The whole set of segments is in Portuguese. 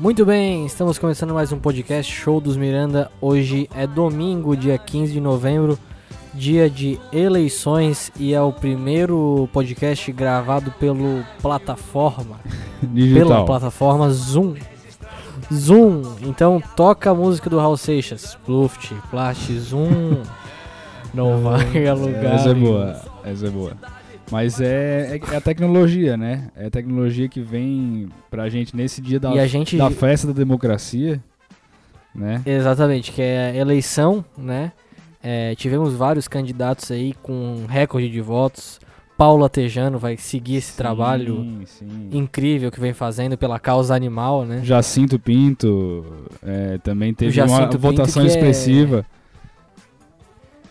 Muito bem, estamos começando mais um podcast Show dos Miranda. Hoje é domingo, dia 15 de novembro, dia de eleições e é o primeiro podcast gravado pelo plataforma, pela Digital. plataforma Zoom. Zoom, então toca a música do Raul Seixas. Pluft, Plast, Zoom. Não vai a lugar. Essa é boa, essa é boa. Mas é, é, é a tecnologia, né? É a tecnologia que vem pra gente nesse dia da, gente da festa da democracia, né? Exatamente, que é a eleição, né? É, tivemos vários candidatos aí com recorde de votos. Paula Tejano vai seguir esse trabalho Sim, sim. incrível que vem fazendo pela causa animal, né? Jacinto Pinto é, também teve uma Pinto votação é- expressiva.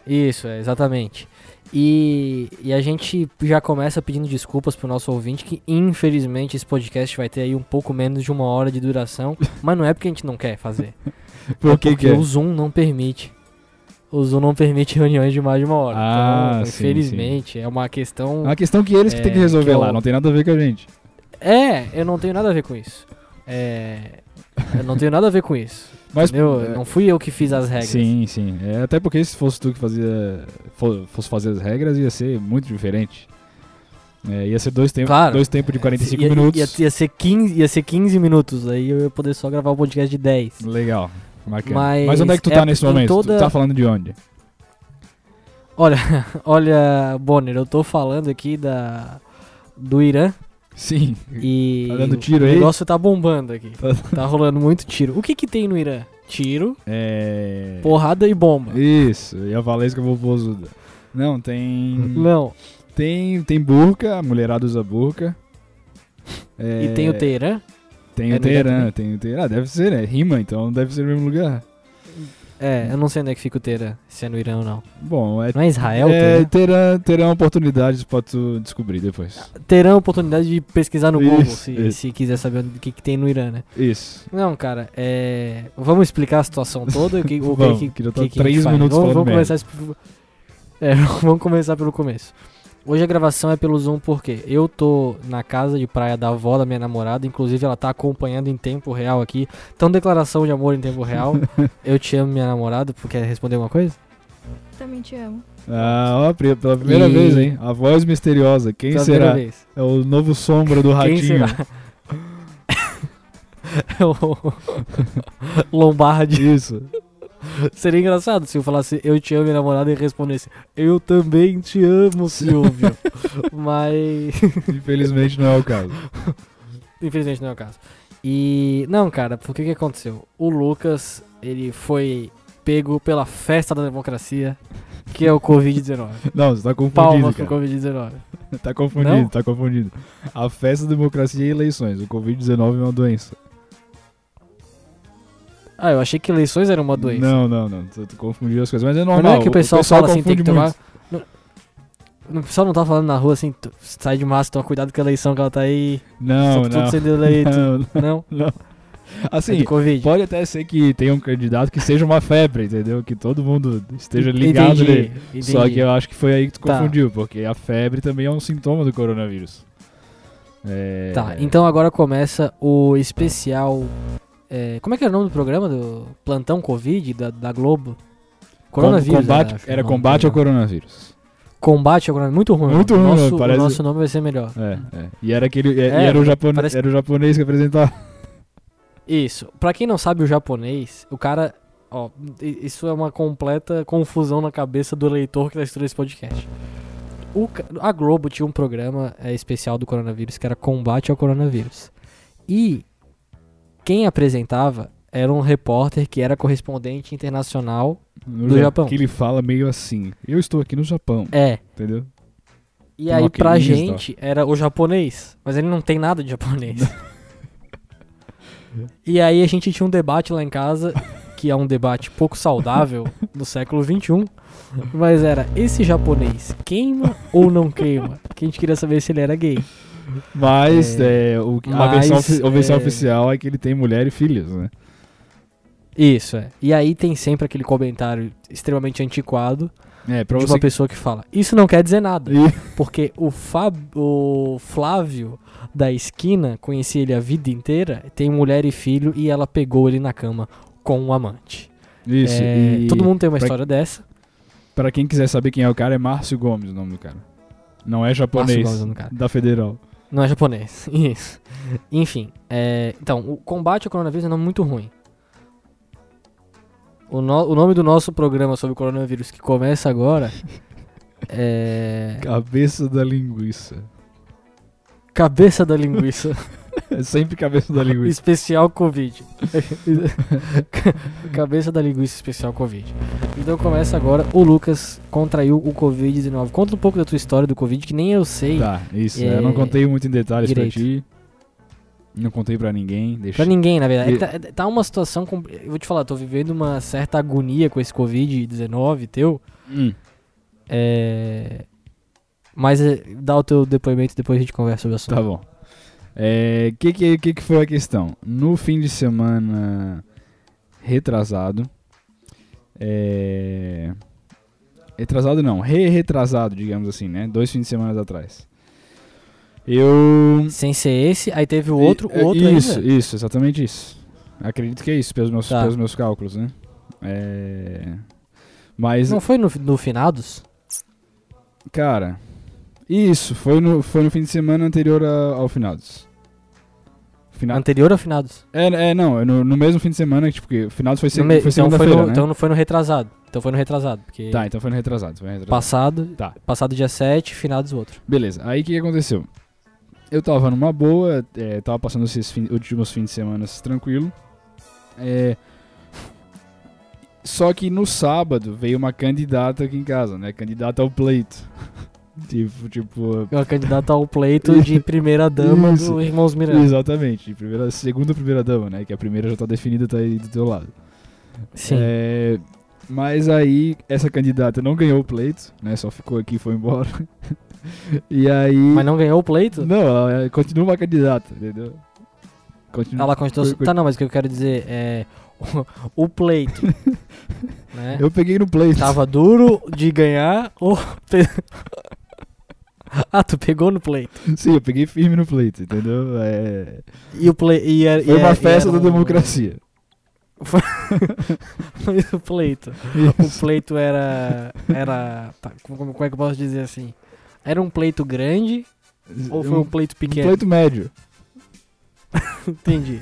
Isso, é, exatamente. E, e a gente já começa pedindo desculpas pro nosso ouvinte que infelizmente esse podcast vai ter aí um pouco menos de uma hora de duração, mas não é porque a gente não quer fazer. Por é que porque que é? o Zoom não permite. O Zoom não permite reuniões de mais de uma hora. Ah, então, sim, infelizmente, é uma questão. É uma questão que eles que É, têm que resolver que lá, eu- não tem nada a ver com a gente. É, eu não tenho nada a ver com isso. É. Eu não tenho nada a ver com isso. Mas entendeu? é, Não fui eu que fiz as regras. Sim, sim. É, até porque se fosse tu que fazia, fo- fosse fazer as regras, ia ser muito diferente. É, ia ser dois, tempos Claro. dois tempos de 45 ia, minutos. Ia, ia ser 15, ia ser 15 minutos, aí eu ia poder só gravar o podcast de 10. Legal. Bacana. Mas Mas, onde é que tu é tá nesse em momento? toda- Tu tá falando de onde? Olha, olha, Bonner, eu tô falando aqui da do Irã Sim. e Tá dando tiro o aí? negócio tá bombando aqui. Tá- Tá rolando muito tiro. O que que tem no Irã? Tiro, É. porrada e bomba. Isso, e a Valesca Vovozuda. Não, tem. Não. Tem, tem burca, a mulherada usa burca. É, E tem o Teherã? Tem É o Irã Teherã, tem o Teherã. Ah, deve ser, né? Rima, então deve ser no mesmo lugar. É, eu não sei onde é que fica o Teherã, se é no Irã ou não. Bom, é. Não é Israel, é, Teherã? terão, terão oportunidades pra tu descobrir depois. Terão oportunidade de pesquisar no Isso, Google, se, isso. se quiser saber o que, que tem no Irã, né? Isso. Não, cara, é... Vamos explicar a situação toda? O que, o Vamos, que, que que, tá que começar esse- É, vamos começar pelo começo. Hoje a gravação é pelo Zoom porque eu tô na casa de praia da avó da minha namorada, inclusive ela tá acompanhando em tempo real aqui. Então, declaração de amor em tempo real. eu te amo, minha namorada, porque quer responder alguma coisa? Também te amo. Ah, ó, pela primeira E- vez, hein? A voz misteriosa. Quem Pela será? É o novo sombra do ratinho. Quem será? É o Lombardi. Isso. Seria engraçado se eu falasse eu te amo, minha namorada, e respondesse eu também te amo, Silvio. Mas. Infelizmente não é o caso. Infelizmente não é o caso. E. Não, cara, por que que aconteceu? O Lucas, ele foi pego pela festa da democracia, que é o Covid-19. Não, você tá confundindo, Palmas pro cara. Covid-19. Tá confundido, Não? tá confundido. A festa da democracia e eleições. O Covid-19 é uma doença. Ah, eu achei que eleições eram uma doença. Não, não, não. Tu, tu confundiu as coisas. Mas é Mas normal. não é que o pessoal, fala assim, tem que tomar. Não- O pessoal não tá falando na rua assim, sai de massa, toma cuidado com a eleição que ela tá aí. Não, tudo não. sendo eleito. Não, Não? não. É Assim, Covid. pode até ser que tenha um candidato que seja uma febre, entendeu? Que todo mundo esteja ligado Entendi, nele. Só entendi. que eu acho que foi aí que tu Tá. confundiu, porque a febre também é um sintoma do coronavírus. É... Tá, então agora começa o especial. É, como é que era o nome do programa? Do Plantão Covid da, da Globo? Coronavírus. Combate, o era do combate ao coronavírus. Combate ao coronavírus. Muito ruim. Muito o ruim, nosso, parece- O nosso nome vai ser melhor. É, é. E era aquele. É, e era, o japone- parece- era o japonês que apresentava. Isso. Pra quem não sabe o japonês, o cara. Ó, isso é uma completa confusão na cabeça do leitor que tá estudando esse podcast. O a Globo tinha um programa é, especial do coronavírus que era Combate ao Coronavírus. E quem apresentava era um repórter que era correspondente internacional. No Do Ja- Japão. Que ele fala meio assim. Eu estou aqui no Japão, É. entendeu? E Tem aí uma pra gente era o japonês. Mas ele não tem nada de japonês. e aí a gente tinha um debate lá em casa, que é um debate pouco saudável do século XXI. Mas era, esse japonês queima ou não queima? Que a gente queria saber se ele era gay. Mas, É, é, o, a, mas, versão, ofi- a versão é, oficial é que ele tem mulher e filhos, né? Isso, é. E aí tem sempre aquele comentário extremamente antiquado É, de você. uma pessoa que fala. Isso não quer dizer nada. Ih, Porque o, Fab, o Flávio da esquina, conheci ele a vida inteira, tem mulher e filho e ela pegou ele na cama com um amante. Isso, É, e Todo mundo tem uma pra- história dessa. pra quem quiser saber quem é o cara, é Márcio Gomes o nome do cara. Não é japonês. Gomes é. Da Federal. Não é japonês. Isso. Enfim, é, então, o combate ao coronavírus é um nome muito ruim. O, no- o nome do nosso programa sobre o coronavírus, que começa agora, é. Cabeça da linguiça. Cabeça da linguiça. É sempre cabeça da linguiça. especial Covid. Cabeça da linguiça especial Covid. Então começa agora. O Lucas contraiu o Covid-19. Conta um pouco da tua história do Covid, que nem eu sei. Tá, isso. É, Eu não contei muito em detalhes direito. pra ti. Não contei pra ninguém. Deixa... Pra ninguém, na verdade. É E- que tá, tá uma situação. compl- Eu vou te falar, tô vivendo uma certa agonia com esse Covid-19 teu. Hum. É. Mas é, dá o teu depoimento e depois a gente conversa sobre o assunto. Tá bom. É, que, que, que que foi a questão? No fim de semana retrasado, é, retrasado não, re-retrasado, digamos assim, né? Dois fins de semana atrás. Eu... Sem ser esse, aí teve o outro, o outro Isso, ainda. isso, exatamente isso. Acredito que é isso, pelos meus, Tá. pelos meus cálculos, né? É, Mas, Não foi no, no Finados? cara, isso, foi no, foi no fim de semana anterior a- ao finados. Final... Anterior ao Finados? É, é, não, é no, no mesmo fim de semana, tipo, que o finados foi, seg me- foi então, segunda-feira, né? então não foi no retrasado. Então foi no retrasado. Porque Tá, então foi no retrasado, foi no retrasado. passado, Tá. passado dia 7, finados o outro. Beleza, aí o que, que aconteceu? Eu tava numa boa, é, tava passando esses fin- últimos fins de semana tranquilo. É, só que no sábado veio uma candidata aqui em casa, né? Candidata ao pleito. tipo, tipo. É uma candidata ao pleito de primeira dama Isso. do Irmãos Miranda. Exatamente, primeira, segunda primeira dama, né? Que a primeira já tá definida, tá aí do teu lado. Sim. É, mas aí essa candidata não ganhou o pleito, né? Só ficou aqui e foi embora. e aí. Mas não ganhou o pleito? Não, ela continua uma candidata, entendeu? Continua. Ela continuou. Foi- Tá, não, mas o que eu quero dizer é. O, o pleito. né? Eu peguei no pleito. Tava duro de ganhar ou. ah, tu pegou no pleito. Sim, eu peguei firme no pleito, entendeu? É... E o play. E era, Foi e uma festa da um- democracia. Foi o pleito. O pleito era. Era. tá, como, como é que eu posso dizer assim? Era um pleito grande ou foi um pleito um pequeno? pleito médio. Entendi.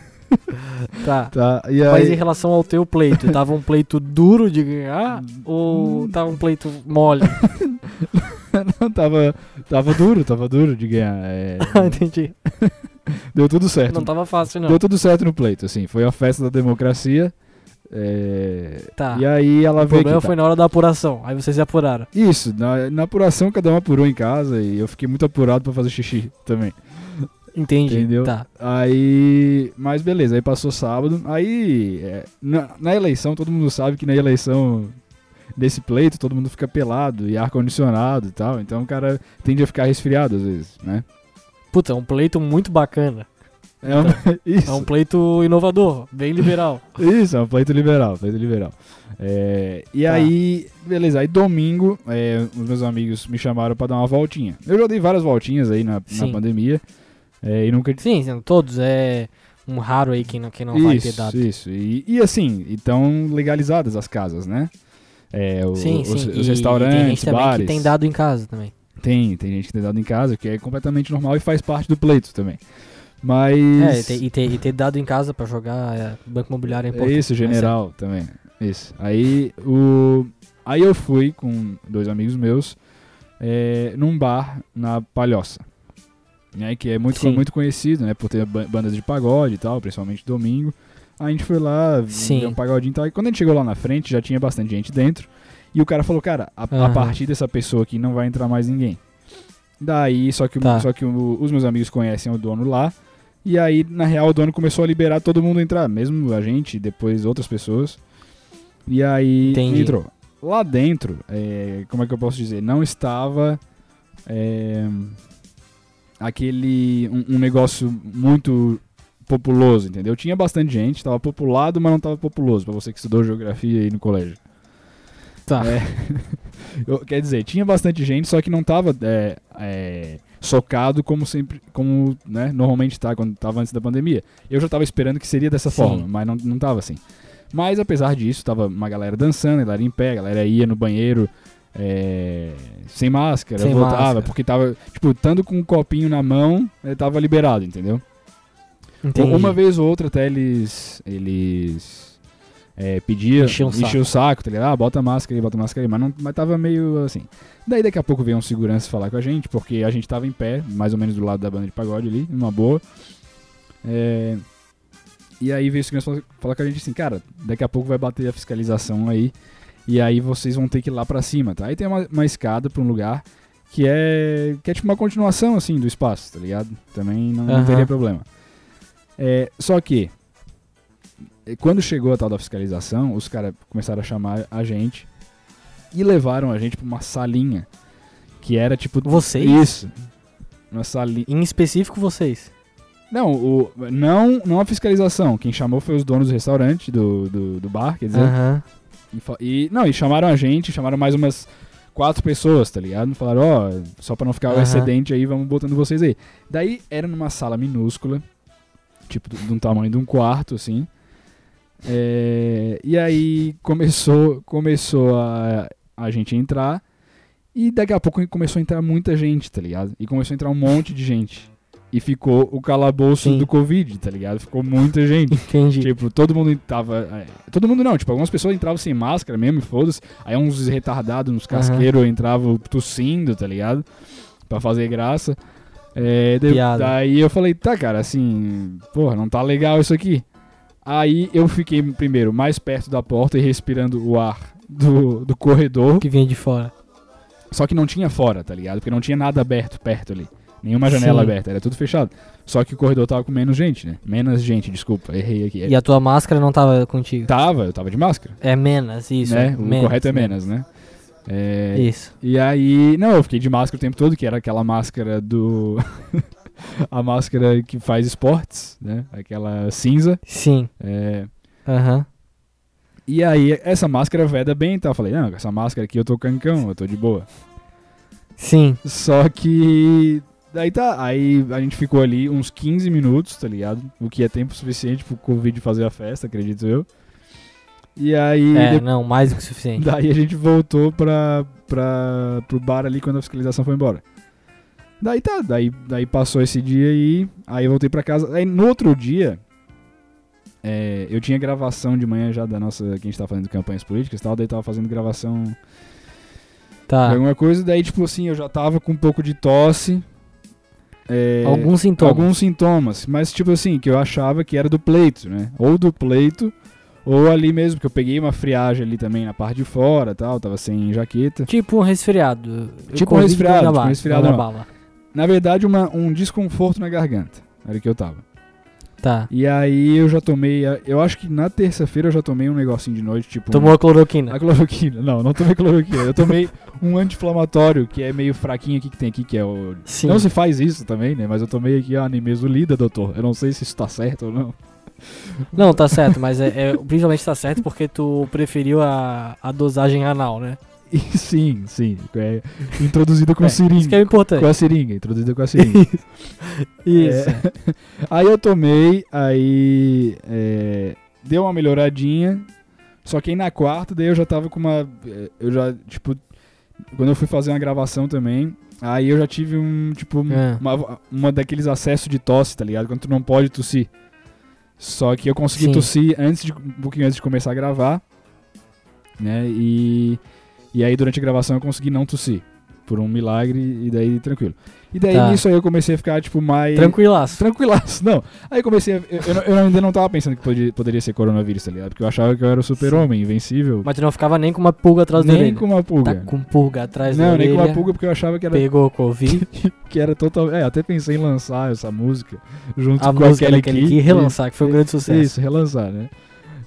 Tá. Tá, e Mas em aí. relação ao teu pleito, tava um pleito duro de ganhar ou tava um pleito mole? não, tava, tava duro, tava duro de ganhar. é, Ah, Entendi. Deu tudo certo. Não tava fácil, não. Deu tudo certo no pleito, assim. Foi a festa da democracia. é, Tá. E aí ela O veio. problema aqui, tá. foi na hora da apuração. Aí vocês se apuraram. Isso, na, na apuração cada um apurou em casa e eu fiquei muito apurado pra fazer xixi também. Entendi. Entendeu? Tá. Aí. Mas beleza, aí passou sábado. Aí. é, na, na eleição, todo mundo sabe que na eleição desse pleito todo mundo fica pelado e ar-condicionado e tal. Então o cara tende a ficar resfriado às vezes, né? Puta, é um pleito muito bacana. É um, isso, É um pleito inovador, bem liberal. isso, é um pleito liberal, pleito liberal. É, e Tá. aí, beleza, aí domingo, é, os meus amigos me chamaram pra dar uma voltinha. Eu já dei várias voltinhas aí na, na pandemia. é, e nunca Sim, todos. É um raro aí quem não, quem não vai ter isso, dado. Isso, e, e assim, estão legalizadas as casas, né? É, o- Sim, os, sim. os e tem restaurantes, gente também bares. que tem dado em casa também. Tem, tem gente que tem dado em casa, que é completamente normal e faz parte do pleito também. Mas. É, e ter, e ter, e dado em casa pra jogar é, Banco Imobiliário é É importante. isso, mas general também. Isso. Aí o. Aí eu fui com dois amigos meus é, num bar na Palhoça. Né, que é muito, Sim. muito conhecido, né? Por ter ba- bandas de pagode e tal, principalmente domingo. A gente foi lá, Sim. ver um pagodinho e tal. E quando a gente chegou lá na frente, já tinha bastante gente dentro. E o cara falou, cara, a, a Aham. partir dessa pessoa aqui não vai entrar mais ninguém. Daí, só que, Tá. só que o- os meus amigos conhecem o dono lá. E aí, na real, o dono começou a liberar todo mundo a entrar, mesmo a gente, depois outras pessoas. E aí Entendi. entrou. Lá dentro, é, como é que eu posso dizer? Não estava é, aquele um, um negócio muito populoso, entendeu? Tinha bastante gente, estava populado, mas não estava populoso, pra você que estudou geografia aí no colégio. Tá. É. Eu- quer dizer, tinha bastante gente, só que não tava é, é, socado como sempre, como né, normalmente tá quando tava antes da pandemia. Eu já tava esperando que seria dessa Sim. forma, mas não, não tava assim. Mas apesar disso, tava uma galera dançando, galera em pé, a galera ia no banheiro é, sem máscara, Sem voltava, máscara. porque tava, tipo, estando com um copinho na mão, tava liberado, entendeu? Entendi. Uma vez ou outra até eles. Eles. É, pediam. Enchiam o saco. saco, tá ligado? Ah, bota máscara aí, bota máscara aí. Mas, não, mas tava meio assim. Daí daqui a pouco veio um segurança falar com a gente, porque a gente tava em pé, mais ou menos do lado da banda de pagode ali, numa boa. É, e aí veio o segurança falar- com a gente assim, cara, daqui a pouco vai bater a fiscalização aí. E aí vocês vão ter que ir lá pra cima, tá? Aí tem uma, uma escada pra um lugar que é. que é tipo uma continuação assim do espaço, tá ligado? Também não, não Aham. teria problema. É, só que eh, quando chegou a tal da fiscalização, os caras começaram a chamar a gente e levaram a gente pra uma salinha que era tipo Vocês? isso. Uma salinha. Em específico vocês. Não, o, não, não a fiscalização. Quem chamou foi os donos do restaurante, do, do, do bar, quer dizer. Aham. E, não, e chamaram a gente, chamaram mais umas quatro pessoas, tá ligado? Falaram, ó, só pra não ficar o Aham. excedente aí, vamos botando vocês aí. Daí era numa sala minúscula, tipo, de um tamanho de um quarto, assim. É, e aí começou, começou a, a gente entrar. E daqui a pouco começou a entrar muita gente, tá ligado? E começou a entrar um monte de gente. E ficou o calabouço Sim. do Covid, tá ligado? Ficou muita gente. Entendi. Tipo, todo mundo tava. é, todo mundo não, tipo, algumas pessoas entravam sem máscara mesmo, foda-se. Aí uns retardados, uns casqueiros entravam tossindo, tá ligado? Pra fazer graça. É, daí, Piada. daí eu falei, tá, cara, assim, porra, não tá legal isso aqui. Aí eu fiquei primeiro mais perto da porta e respirando o ar do, do corredor. que vinha de fora. Só que não tinha fora, tá ligado? Porque não tinha nada aberto perto ali. Nenhuma janela Sim. aberta, era tudo fechado. Só que o corredor tava com menos gente, né? Menos gente, desculpa, errei aqui. E a tua máscara não tava contigo. Tava, eu tava de máscara. É menos, isso. né? é O menos, correto é menos, né? É, Isso. e aí, não, eu fiquei de máscara o tempo todo, que era aquela máscara do. a máscara que faz esportes, né? Aquela cinza. Sim. É, Aham. E aí, essa máscara veda bem, então eu falei, não, essa máscara aqui eu tô cancão, eu tô de boa. Sim. Só que. Daí tá, aí a gente ficou ali uns 15 minutos, tá ligado? O que é tempo suficiente pro Covid fazer a festa, acredito eu. E aí. É, de- não, mais do que o suficiente. Daí a gente voltou pra, pra, pro bar ali quando a fiscalização foi embora. Daí tá, daí, daí passou esse dia aí, aí eu voltei pra casa. Aí no outro dia, é, eu tinha gravação de manhã já da nossa, que a gente tava fazendo campanhas políticas e tal, daí tava fazendo gravação de Tá. alguma coisa, daí tipo assim, eu já tava com um pouco de tosse. é, Alguns sintomas. alguns sintomas, mas tipo assim, que eu achava que era do pleito, né? Ou do pleito, ou ali mesmo, porque eu peguei uma friagem ali também na parte de fora tal, tava sem jaqueta. Tipo um resfriado. Tipo um resfriado, tipo um bala, resfriado não bala. Na verdade, uma, um desconforto na garganta, era o que eu tava. Tá. E aí eu já tomei, eu acho que na terça-feira eu já tomei um negocinho de noite, tipo... Tomou a cloroquina. A cloroquina, não, não tomei cloroquina, eu tomei um anti-inflamatório que é meio fraquinho aqui que tem aqui, que é o Sim. Não se faz isso também, né? Mas eu tomei aqui a nimesulida, doutor. Eu não sei se isso tá certo ou não. Não, tá certo, mas é, é, principalmente tá certo porque tu preferiu a, a dosagem anal, né? E sim, sim. É introduzida com É, seringa. Isso que é importante. Com a seringa, introduzida com a seringa. Isso. É. aí eu tomei, aí é, deu uma melhoradinha. Só que aí na quarta, daí eu já tava com uma. é, Eu já, tipo, quando eu fui fazer uma gravação também, aí eu já tive um, tipo, É. uma, uma daqueles acessos de tosse, tá ligado? Quando tu não pode tossir. Só que eu consegui Sim. tossir antes de, um pouquinho antes de começar a gravar, né? E, e aí durante a gravação eu consegui não tossir. Por um milagre, e daí tranquilo. E daí Tá. nisso aí eu comecei a ficar, tipo, mais. Tranquilaço. Tranquilaço, não. Aí comecei a, eu, eu- eu ainda não tava pensando que podia- poderia ser coronavírus, tá ligado? Porque eu achava que eu era o super-homem, invencível. Mas tu não ficava nem com uma pulga atrás da nem orelha. com uma pulga. Tá com pulga atrás da não, orelha. nem com uma pulga, porque eu achava que era, Pegou Covid. que era total. É, até pensei em lançar essa música junto a com música aquele que que relançar, que foi um grande sucesso. Isso, relançar, né?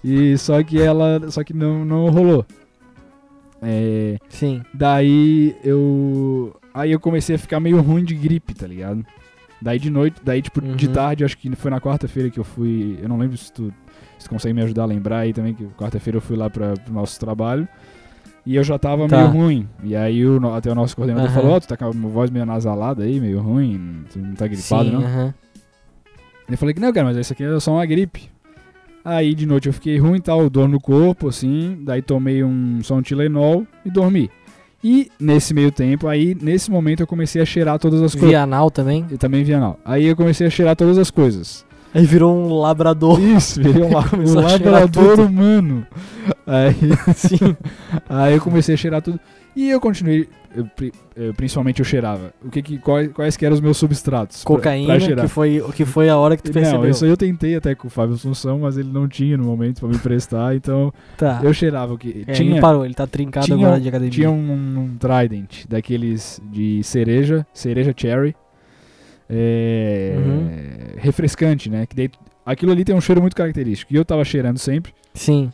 E só que ela. Só que não, não rolou. É, Sim. daí eu. Aí eu comecei a ficar meio ruim de gripe, tá ligado? Daí de noite, daí tipo de Uhum. tarde, acho que foi na quarta-feira que eu fui. Eu não lembro se tu, se tu consegue me ajudar a lembrar aí também, que quarta-feira eu fui lá pra, pro nosso trabalho. E eu já tava Tá. meio ruim. E aí o, até o nosso coordenador Aham. falou, ó, tu tá com a voz meio nasalada aí, meio ruim, tu não tá gripado, Sim, não? aham. Eu falei que não, cara, mas isso aqui é só uma gripe. Aí de noite eu fiquei ruim e tal, dor no corpo, assim. Daí tomei um só um Tilenol e dormi. E nesse meio tempo, aí nesse momento eu comecei a cheirar todas as coisas. Vianal também. E também Vianal. Aí eu comecei a cheirar todas as coisas. Aí virou um labrador. Isso, virei um, la- um labrador humano. Aí, Sim. aí eu comecei a cheirar tudo. E eu continuei, eu eu- principalmente eu cheirava. O que que, quais, quais que eram os meus substratos? pra- Cocaína, pra cheirar? que foi, que foi a hora que tu percebeu. Não, isso eu tentei até com o Fábio Assunção, mas ele não tinha no momento pra me emprestar, então Tá. eu cheirava o que É, tinha ele parou, ele tá trincado tinha- agora de academia. tinha um, um Trident daqueles de cereja, cereja cherry. É, Uhum. refrescante, né? Que daí, aquilo ali tem um cheiro muito característico. E eu tava cheirando sempre, Sim.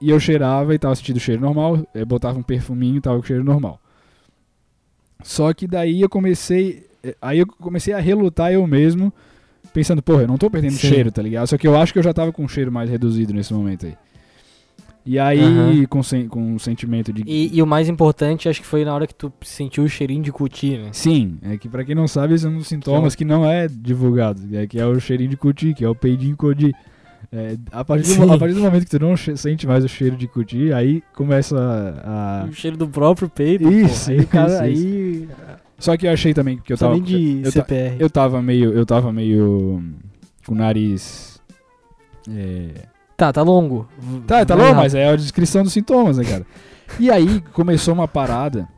e eu cheirava e tava sentindo o cheiro normal, eu botava um perfuminho e tava com cheiro normal. Só que daí eu comecei, eh, aí eu comecei a relutar eu mesmo, pensando, porra, eu não tô perdendo Sim. cheiro, tá ligado? Só que eu acho que eu já tava com um cheiro mais reduzido nesse momento aí. E aí, Aham. com, sen com um sentimento de. E, e o mais importante, acho que foi na hora que tu sentiu o cheirinho de cuti, né? Sim, é que pra quem não sabe, esse é um dos sintomas que não é divulgado, é que é o cheirinho de cuti, que é o peidinho codi. É, a, partir do, a partir do momento que tu não sente mais o cheiro de cuti, aí começa a. O cheiro do próprio peito, Isso. Aí cara, isso, aí... Só que eu achei também que eu tava. de eu, CPR. eu tava meio. Eu tava meio. com o nariz. É, Tá, tá longo. Tá, tá lá. mas é a descrição dos sintomas, né, cara? E aí começou uma parada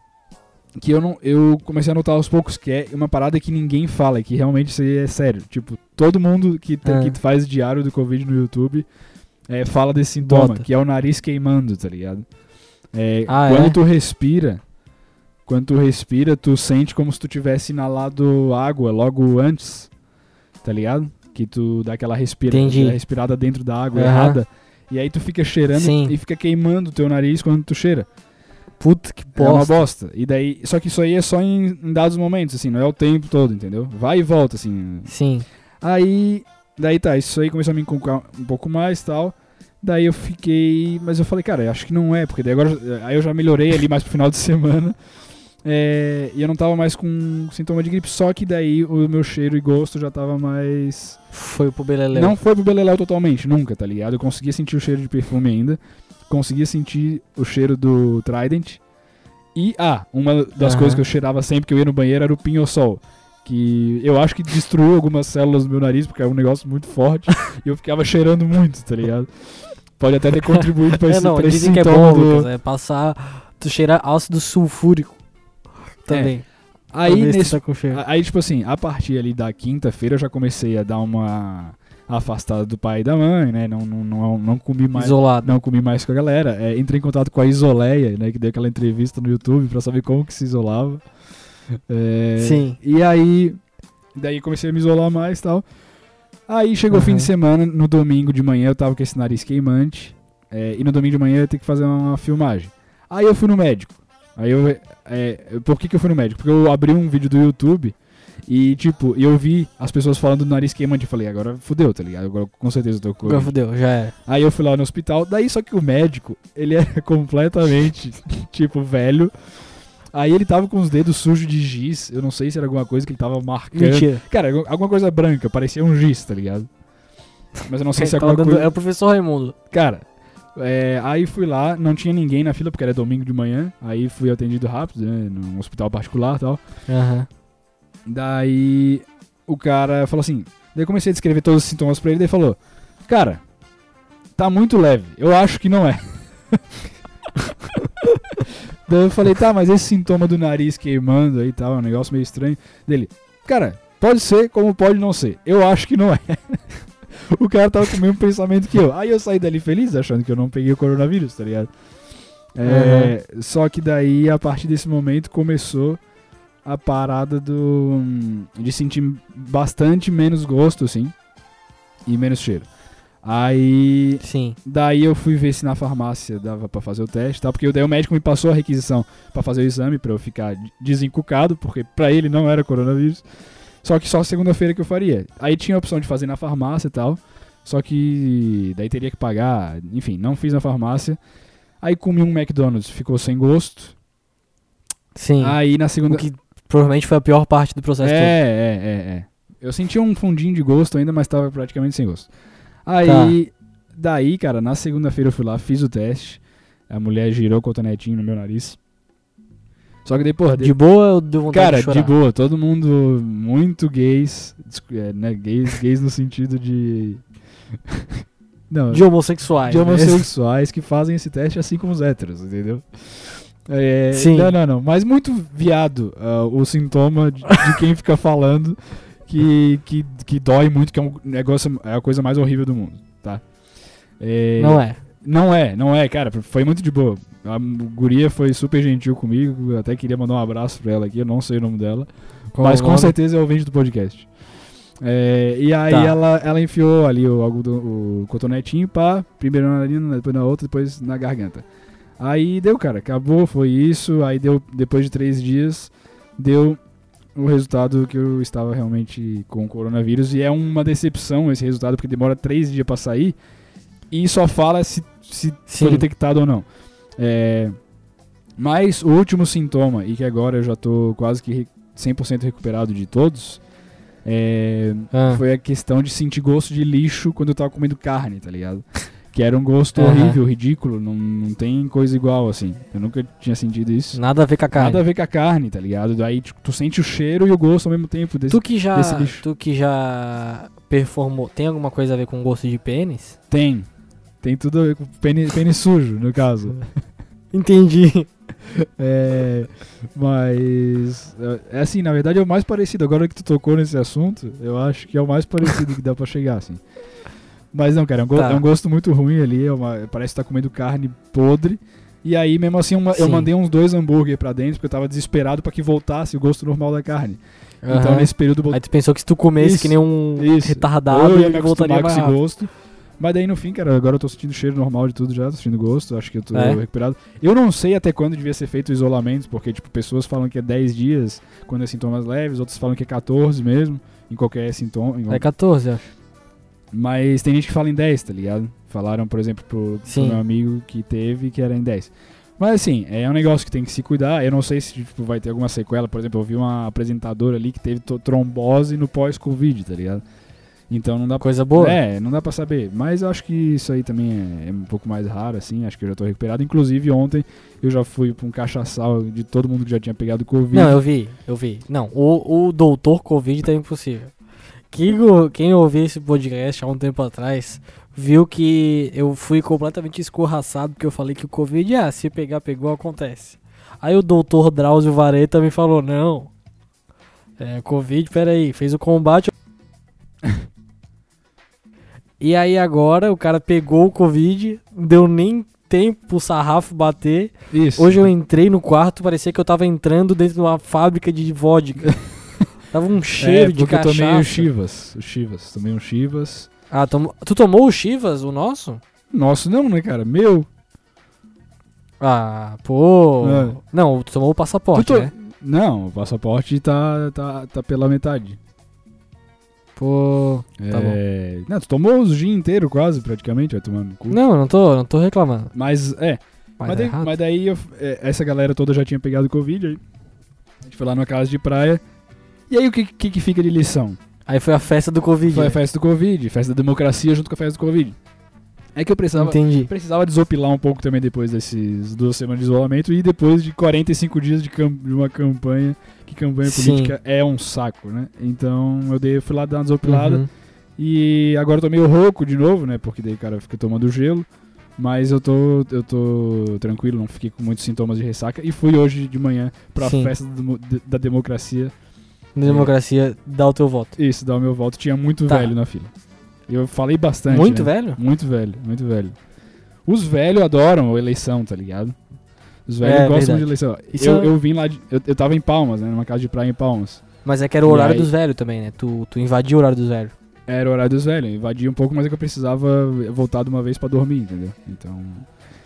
que eu não. Eu comecei a notar aos poucos que é uma parada que ninguém fala, que realmente isso aí é sério. Tipo, todo mundo que, tá- Ah. que faz diário do Covid no YouTube é, fala desse sintoma, Bota. que é o nariz queimando, tá ligado? É, Ah, quando é? tu respira, quando tu respira, tu sente como se tu tivesse inalado água logo antes, tá ligado? Que tu dá aquela respira, respirada dentro da água Aham. errada. E aí tu fica cheirando Sim. e fica queimando o teu nariz quando tu cheira. Puta que É uma bosta. bosta. E daí, só que isso aí é só em, em dados momentos, assim, não é o tempo todo, entendeu? Vai e volta, assim. Sim. Aí, daí tá, isso aí começou a me inculcar um pouco mais e tal. Daí eu fiquei, mas eu falei, cara, eu acho que não é, porque daí agora, aí eu já melhorei ali mais pro final de semana. É, e eu não tava mais com sintoma de gripe, só que daí o meu cheiro e gosto já tava mais Foi pro Beleléu. não foi pro beleléu totalmente, nunca, tá ligado? Eu conseguia sentir o cheiro de perfume ainda. Conseguia sentir o cheiro do Trident. E, ah, uma das Aham. coisas que eu cheirava sempre que eu ia no banheiro era o pinho-sol. Que eu acho que destruiu algumas células do meu nariz, porque é um negócio muito forte. e eu ficava cheirando muito, tá ligado? Pode até ter contribuído pra É, esse, não, pra esse dizem que é bom, do- Lucas. É passar. Tu cheirar ácido sulfúrico. Também. pra Aí, nesse, tá aí, tipo assim, a partir ali da quinta-feira eu já comecei a dar uma afastada do pai e da mãe, né? Não, não, não, não comi mais. Isolado. não comi mais com a galera. É, entrei em contato com a Isoleia, né? Que deu aquela entrevista no YouTube pra saber como que se isolava. É, Sim. E aí, daí comecei a me isolar mais e tal. Aí chegou o fim Aham. de semana, no domingo de manhã eu tava com esse nariz queimante. é, e no domingo de manhã eu ia ter que fazer uma filmagem. Aí eu fui no médico. Aí eu. é, por que, que eu fui no médico? Porque eu abri um vídeo do YouTube e, tipo, eu vi as pessoas falando do nariz queimante. Eu falei, agora fudeu, tá ligado? Agora com certeza eu tô com. Agora fudeu, já é. Aí eu fui lá no hospital, daí só que o médico, ele é completamente, tipo, velho. Aí ele tava com os dedos sujos de giz, eu não sei se era alguma coisa que ele tava marcando. Mentira. Cara, alguma coisa branca, parecia um giz, tá ligado? Mas eu não sei se é alguma dando- coisa... É o professor Raimundo. Cara, é, aí fui lá, não tinha ninguém na fila, porque era domingo de manhã. Aí fui atendido rápido, né, num hospital particular e tal. Aham. Daí o cara falou assim. Daí eu comecei a descrever todos os sintomas pra ele, daí ele falou: Cara, tá muito leve, eu acho que não é. daí eu falei: Tá, mas esse sintoma do nariz queimando aí e tal, é um negócio meio estranho. Dele: Cara, pode ser como pode não ser, eu acho que não é. o cara tava com o mesmo pensamento que eu. Aí eu saí dali feliz, achando que eu não peguei o coronavírus, tá ligado? É, Só que daí, a partir desse momento, começou a parada do de sentir bastante menos gosto, assim, e menos cheiro. Aí, Sim. daí eu fui ver se na farmácia dava pra fazer o teste, tá? Porque daí o médico me passou a requisição pra fazer o exame pra eu ficar de- desencucado, porque pra ele não era coronavírus. Só que só segunda-feira que eu faria. Aí tinha a opção de fazer na farmácia e tal. Só que daí teria que pagar, enfim, não fiz na farmácia. Aí comi um McDonald's, ficou sem gosto. Sim. Aí na segunda. O que provavelmente foi a pior parte do processo É, todo. é, é, é. Eu sentia um fundinho de gosto ainda, mas tava praticamente sem gosto. Aí, daí, cara, na segunda-feira eu fui lá, fiz o teste. A mulher girou o cotonetinho no meu nariz. Só que daí, porra, De boa ou deu vontade Cara, de chorar? de boa, todo mundo muito gays, é, né, gays, gays no sentido de não, De homossexuais. de né? homossexuais que fazem esse teste assim como os héteros, entendeu? É, Sim. Não, não, não, mas muito viado ah, o sintoma de, de quem fica falando que, que, que dói muito, que é um negócio, é a coisa mais horrível do mundo, tá? É, Não é. não é, não é, cara, foi muito de boa. A guria foi super gentil comigo, até queria mandar um abraço pra ela aqui, eu não sei o nome dela. Qual mas com nome? certeza é ouvinte do podcast. É, e aí Tá. ela, ela enfiou ali o, algodão- o cotonetinho, pá, primeiro na narina, depois na outra, depois na garganta. Aí deu, cara, acabou, foi isso. Aí deu, depois de três dias, deu o resultado que eu estava realmente com o coronavírus. E é uma decepção esse resultado, porque demora três dias pra sair. E só fala se, se foi detectado ou não. É, mas o último sintoma, e que agora eu já tô quase que re- 100% recuperado de todos, é, Ah. foi a questão de sentir gosto de lixo quando eu tava comendo carne, tá ligado? Que era um gosto Aham. horrível, ridículo, não, não tem coisa igual assim. Eu nunca tinha sentido isso. Nada a ver com a carne. Nada a ver com a carne, tá ligado? Daí tipo, tu sente o cheiro e o gosto ao mesmo tempo desse. Tu que já, desse lixo. tu que já performou, tem alguma coisa a ver com gosto de pênis? Tem. Tem tudo a ver com pênis, pênis sujo, no caso. Entendi. É, mas é assim, na verdade é o mais parecido. Agora que tu tocou nesse assunto, eu acho que é o mais parecido que dá pra chegar, assim. Mas não, cara, é um, Tá. é um gosto muito ruim ali. é uma- parece que tá comendo carne podre. E aí, mesmo assim, uma- eu mandei uns dois hambúrguer pra dentro, porque eu tava desesperado pra que voltasse o gosto normal da carne. Então, Aham. nesse período, Aí tu pensou que se tu comesse Isso, que nem um isso. retardado, eu ia me voltaria com esse rápido. gosto. Mas daí no fim, cara, agora eu tô sentindo cheiro normal de tudo já, tô sentindo gosto, acho que eu tô É? recuperado. Eu não sei até quando devia ser feito o isolamento, porque, tipo, pessoas falam que é 10 dias quando é sintomas leves, outros falam que é 14 mesmo, em qualquer sintoma. em- É 14, eu acho. Mas tem gente que fala em 10, tá ligado? Falaram, por exemplo, pro, pro meu amigo que teve que era em 10. Mas assim, é um negócio que tem que se cuidar. Eu não sei se tipo, vai ter alguma sequela. Por exemplo, eu vi uma apresentadora ali que teve trombose no pós-Covid, tá ligado? Então não dá Coisa boa. é, não dá pra saber. Mas eu acho que isso aí também é, é um pouco mais raro, assim. Acho que eu já tô recuperado. Inclusive, ontem eu já fui pra um cachaçal de todo mundo que já tinha pegado Covid. Não, eu vi, eu vi. Não, o, o doutor Covid tá impossível. Quem, quem ouviu esse podcast há um tempo atrás viu que eu fui completamente escorraçado porque eu falei que o Covid, ah, se pegar, pegou, acontece. Aí o doutor Drauzio Vareta me falou, não. É, Covid, peraí, fez o combate. e aí agora o cara pegou o Covid, não deu nem tempo pro sarrafo bater. Isso. Hoje eu entrei no quarto, parecia que eu tava entrando dentro de uma fábrica de vodka. tava um cheiro é, de porque eu cachaça. tomei o Chivas. O Chivas. Tomei um Chivas. Ah, tomo- tu tomou o Chivas, o nosso? Nosso não, né, cara? Meu. Ah, pô. É. Não, tu tomou o passaporte, Tu to- né? Não, o passaporte tá, tá, tá pela metade. Pô. Tá é... Não, tu tomou o gin inteiro quase, praticamente, vai tomando cu. Não, não tô, não tô reclamando. Mas, é. Mas, Mas, é daí, mas daí eu- é, essa galera toda já tinha pegado Covid aí. A gente foi lá numa casa de praia. E aí o que, que, que fica de lição? Aí foi a festa do Covid. Foi né? a festa do Covid, festa da democracia junto com a festa do Covid. É que eu precisava, Entendi. precisava desopilar um pouco também depois dessas duas semanas de isolamento e depois de 45 dias de, de uma campanha, que campanha Sim. política é um saco, né? Então eu dei, fui lá dar uma desopilada Uhum. e agora eu tô meio rouco de novo, né? Porque daí o cara fica tomando gelo. Mas eu tô, eu tô tranquilo, não fiquei com muitos sintomas de ressaca. E fui hoje de manhã pra Sim. festa do da democracia. Na democracia, dá o teu voto. Isso, dar o meu voto. Tinha muito Tá. velho na fila. Eu falei bastante. Muito né? velho? Muito velho, muito velho. Os velhos adoram a eleição, tá ligado? Os velhos É, gostam verdade. de eleição. Isso eu, é- eu vim lá, de, eu, eu tava em Palmas, né? Numa casa de praia em Palmas. Mas é que era o E horário aí? dos velhos também, né? Tu, tu invadiu o horário dos velhos. Era o horário dos velhos. Eu invadi um pouco, mas é que eu precisava voltar de uma vez pra dormir, entendeu? Então,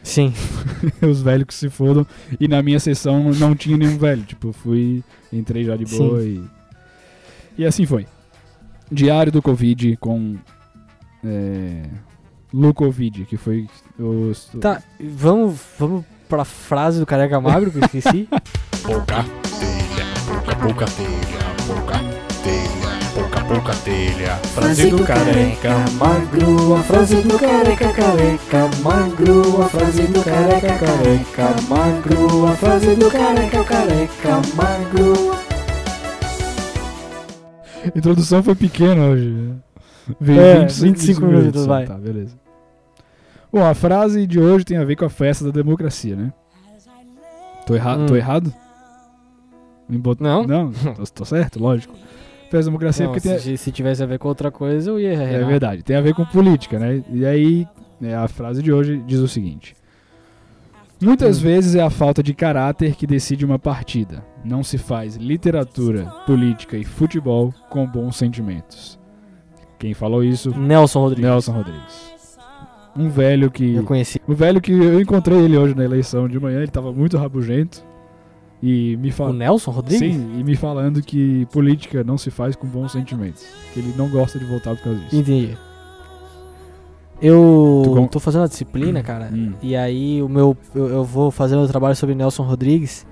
Sim. os velhos que se fodam. E na minha sessão não tinha nenhum velho. Tipo, eu fui, entrei já de boa e. E assim foi. Diário do Covid com. É, Lucovid, que foi o... Tá, vamos, vamos pra frase do careca magro que eu esqueci. Pouca telha, pouca, pouca telha, pouca telha, pouca, pouca telha. Frase do careca magro, a frase do careca careca magro, a frase do careca careca magro, a frase do careca careca magro. A introdução foi pequena hoje. Veio É, 25 minutos, vai. Tá, beleza. Bom, a frase de hoje tem a ver com a festa da democracia, né? Tô, erra Hum. tô errado? Bot- Não. Não, tô, tô certo, lógico. Festa da democracia Não, porque tem, se, se tivesse a ver com outra coisa, eu ia errar. É verdade, tem a ver com política, né? E aí, né, a frase de hoje diz o seguinte: Muitas Hum. vezes é a falta de caráter que decide uma partida. Não se faz literatura, política e futebol com bons sentimentos. Quem falou isso? Nelson Rodrigues. Nelson Rodrigues. Um velho que. Eu conheci. Um velho que eu encontrei ele hoje na eleição de manhã, ele tava muito rabugento. E me O falou. Nelson Rodrigues? Sim, e me falando que política não se faz com bons sentimentos. Que ele não gosta de votar por causa disso. Entendi. Eu Tu com- tô fazendo a disciplina, cara. Hum. E aí o meu. Eu, eu vou fazer meu trabalho sobre Nelson Rodrigues.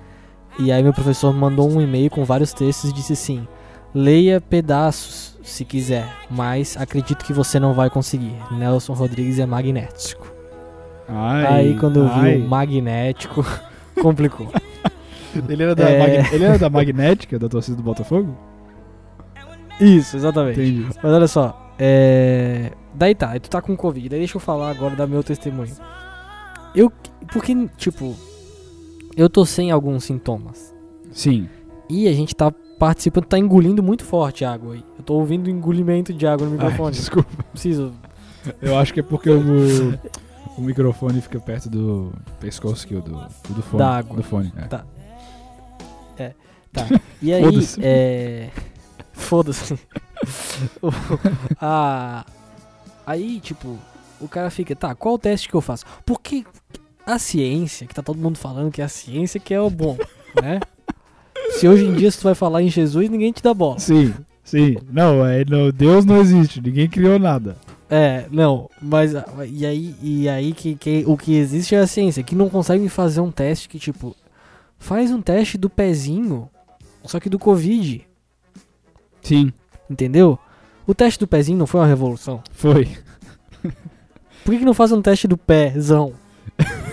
E aí meu professor me mandou um e-mail com vários textos e disse assim: Leia pedaços, se quiser, mas acredito que você não vai conseguir. Nelson Rodrigues é magnético. Ai, aí quando eu vi ai. o magnético, complicou. Ele era, da É. mag- ele era da magnética da torcida do Botafogo? Isso, exatamente. Entendi. Mas olha só, é. Daí tá, aí tu tá com Covid. Daí deixa eu falar agora da meu testemunho. Eu. Porque, tipo. Eu tô sem alguns sintomas. Sim. E a gente tá participando, tá engolindo muito forte água aí. Eu tô ouvindo engolimento de água no Ai, microfone. desculpa. Preciso. Eu acho que é porque o, o microfone fica perto do pescoço que o do, do fone. Da água. Do fone, é. Tá. Tá. E aí, Foda-se. é. Foda-se. O- a... Aí, tipo, o cara fica, tá, qual o teste que eu faço? Porque a ciência, que tá todo mundo falando que é a ciência que é o bom, né? Se hoje em dia se tu vai falar em Jesus, ninguém te dá bola. Sim, sim. Não, é, não, Deus não existe, ninguém criou nada. É, não, mas a- e aí, e aí que, que o que existe é a ciência, que não consegue fazer um teste que, tipo, faz um teste do pezinho, só que do Covid, Sim, entendeu? O teste do pezinho não foi uma revolução. foi. Por que, que não faz um teste do pézão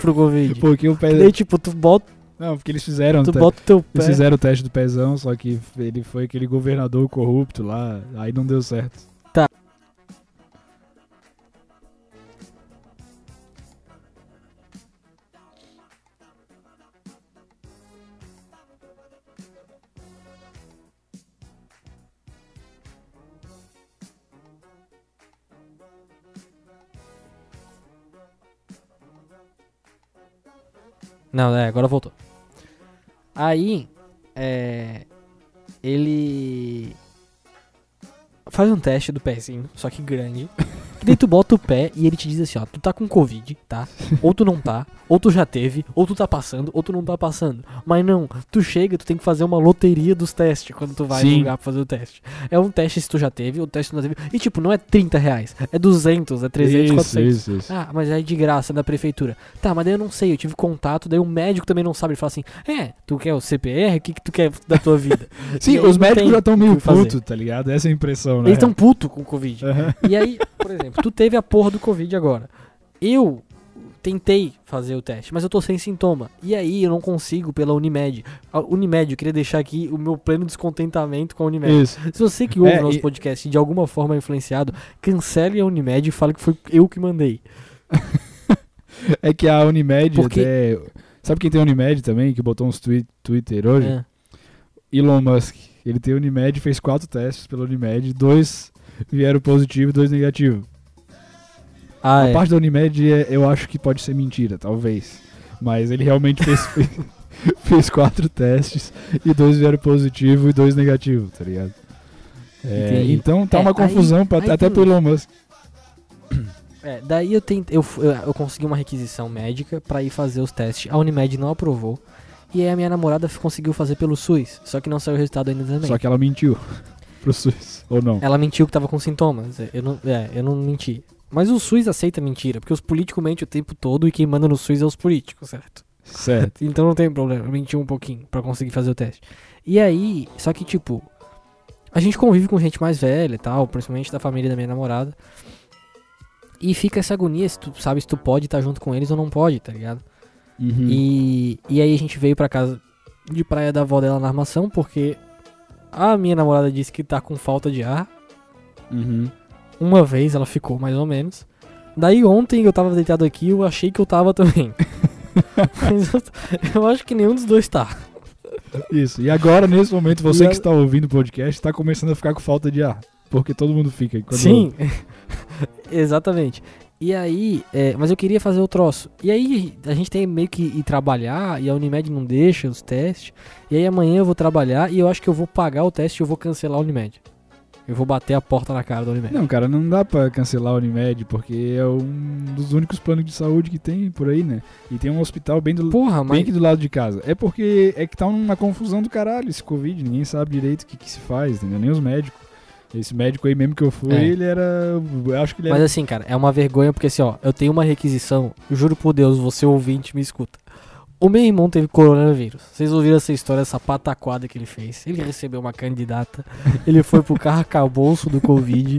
pro Covid? Porque o pé. Daí, tipo, tu bota, Não, porque eles fizeram. tu bota o teu pé. Eles fizeram o teste do pezão, só que ele foi aquele governador corrupto lá, aí não deu certo. Não, é, agora voltou. Aí, é. Ele. Faz um teste do pezinho, só que grande. Daí tu bota o pé e ele te diz assim, ó, tu tá com Covid, tá? Ou tu não tá, ou tu já teve, ou tu tá passando, ou tu não tá passando. Mas não, tu chega, tu tem que fazer uma loteria dos testes quando tu vai no Sim. lugar pra fazer o teste. É um teste se tu já teve, outro teste se tu não teve. E tipo, não é 30 reais, é 200, é 300, isso, 400. Isso, isso. Ah, mas é de graça da prefeitura. Tá, mas daí eu não sei, eu tive contato, daí o médico também não sabe. Ele fala assim: É, tu quer o CPR? O que, que tu quer da tua vida? Sim, os médicos já estão o meio putos, tá ligado? Essa é a impressão, né? Eles estão putos com o Covid. Aham. E aí, por exemplo, tu teve a porra do Covid agora. Eu tentei fazer o teste, mas eu tô sem sintoma. E aí eu não consigo pela Unimed. A Unimed, eu queria deixar aqui o meu pleno descontentamento com a Unimed. Isso. Se você que ouve É, nosso e- podcast de alguma forma é influenciado, cancele a Unimed e fale que foi eu que mandei. É que a Unimed Porque- até. Sabe quem tem Unimed também, que botou uns tweet, Twitter hoje? É. Elon Musk. Ele tem Unimed, fez quatro testes pela Unimed, dois vieram positivo e dois negativos. Ah, a é. parte da Unimed é- eu acho que pode ser mentira, talvez. Mas ele realmente fez, fez quatro testes e dois vieram positivo e dois negativos, tá ligado? É, então tá É, uma aí- confusão pra- aí até pro Elon Musk. É, daí eu tentei, eu, eu, eu consegui uma requisição médica pra ir fazer os testes. A Unimed não aprovou. E aí a minha namorada conseguiu fazer pelo SUS, só que não saiu o resultado ainda também. Só que ela mentiu pro SUS, ou não? Ela mentiu que tava com sintomas. Eu não, é, eu não menti. Mas o SUS aceita mentira, porque os políticos mentem o tempo todo e quem manda no SUS é os políticos, certo? Certo. Então não tem problema, eu menti um pouquinho pra conseguir fazer o teste. E aí, só que tipo, a gente convive com gente mais velha e tal, principalmente da família da minha namorada. E fica essa agonia se tu sabe se tu pode estar junto com eles ou não pode, tá ligado? Uhum. E, e aí a gente veio pra casa de praia da avó dela na armação, porque a minha namorada disse que tá com falta de ar. Uhum. Uma vez ela ficou, mais ou menos. Daí ontem eu tava deitado aqui, eu achei que eu tava também. Mas eu, eu acho que nenhum dos dois tá. Isso. E agora, nesse momento, você E a- que está ouvindo o podcast está começando a ficar com falta de ar. Porque todo mundo fica. Sim, exatamente. E aí, é, mas eu queria fazer o troço. E aí, a gente tem meio que ir trabalhar e a Unimed não deixa os testes. E aí amanhã eu vou trabalhar e eu acho que eu vou pagar o teste e eu vou cancelar a Unimed. Eu vou bater a porta na cara da Unimed. Não, cara, não dá pra cancelar a Unimed, porque é um dos únicos planos de saúde que tem por aí, né? E tem um hospital bem do, Porra, bem mas. aqui do lado de casa. É porque é que tá uma confusão do caralho esse Covid, ninguém sabe direito o que, que se faz, entendeu? Nem os médicos. Esse médico aí mesmo que eu fui, É. ele era. Eu acho que ele Mas era. assim, cara, é uma vergonha porque assim, ó, eu tenho uma requisição, juro por Deus, você ouvinte me escuta. O meu irmão teve coronavírus. Vocês ouviram essa história, essa pataquada que ele fez? Ele recebeu uma candidata, ele foi pro carro do Covid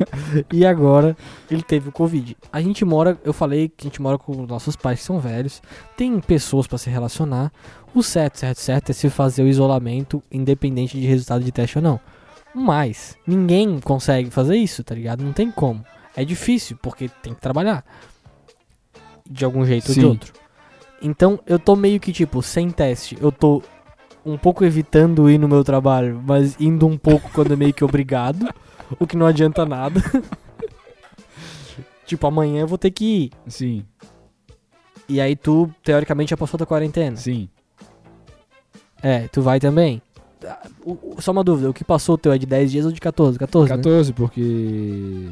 e agora ele teve o Covid. A gente mora, eu falei que a gente mora com nossos pais que são velhos, tem pessoas pra se relacionar. O certo, certo, certo é se fazer o isolamento independente de resultado de teste ou não. Mas ninguém consegue fazer isso, tá ligado? Não tem como. É difícil, porque tem que trabalhar. De algum jeito ou de Sim. outro. Então eu tô meio que tipo, sem teste. Eu tô um pouco evitando ir no meu trabalho, mas indo um pouco quando é meio que obrigado. o que não adianta nada. tipo, amanhã eu vou ter que ir. Sim, E aí tu, teoricamente, já passou da quarentena. sim. É, tu vai também. Só uma dúvida, o que passou o teu é de 10 dias ou de 14? 14, né? 14, porque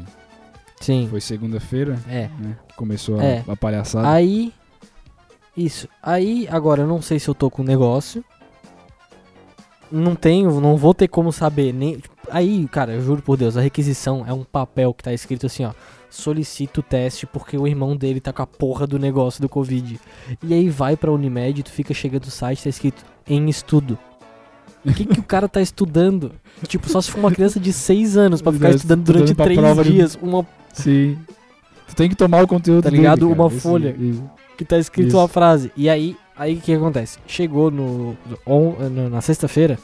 Sim. foi segunda-feira, É. né? Começou a, É. a palhaçada. Aí. Isso. Aí, agora eu não sei se eu tô com negócio. Não tenho, não vou ter como saber. Nem, aí, cara, eu juro por Deus, a requisição é um papel que tá escrito assim, ó. Solicita o teste porque o irmão dele tá com a porra do negócio do Covid. E aí vai pra Unimed, tu fica chegando no site, tá escrito em estudo. O que, que o cara tá estudando? Tipo, só se for uma criança de 6 anos pra ficar estudando durante pra 3 prova de- dias. Uma Sim. Tu tem que tomar o conteúdo Tá dele, ligado? cara. Uma folha. isso. Que tá escrito Isso. uma frase. E aí, aí o que acontece? Chegou no, on- no- na sexta-feira,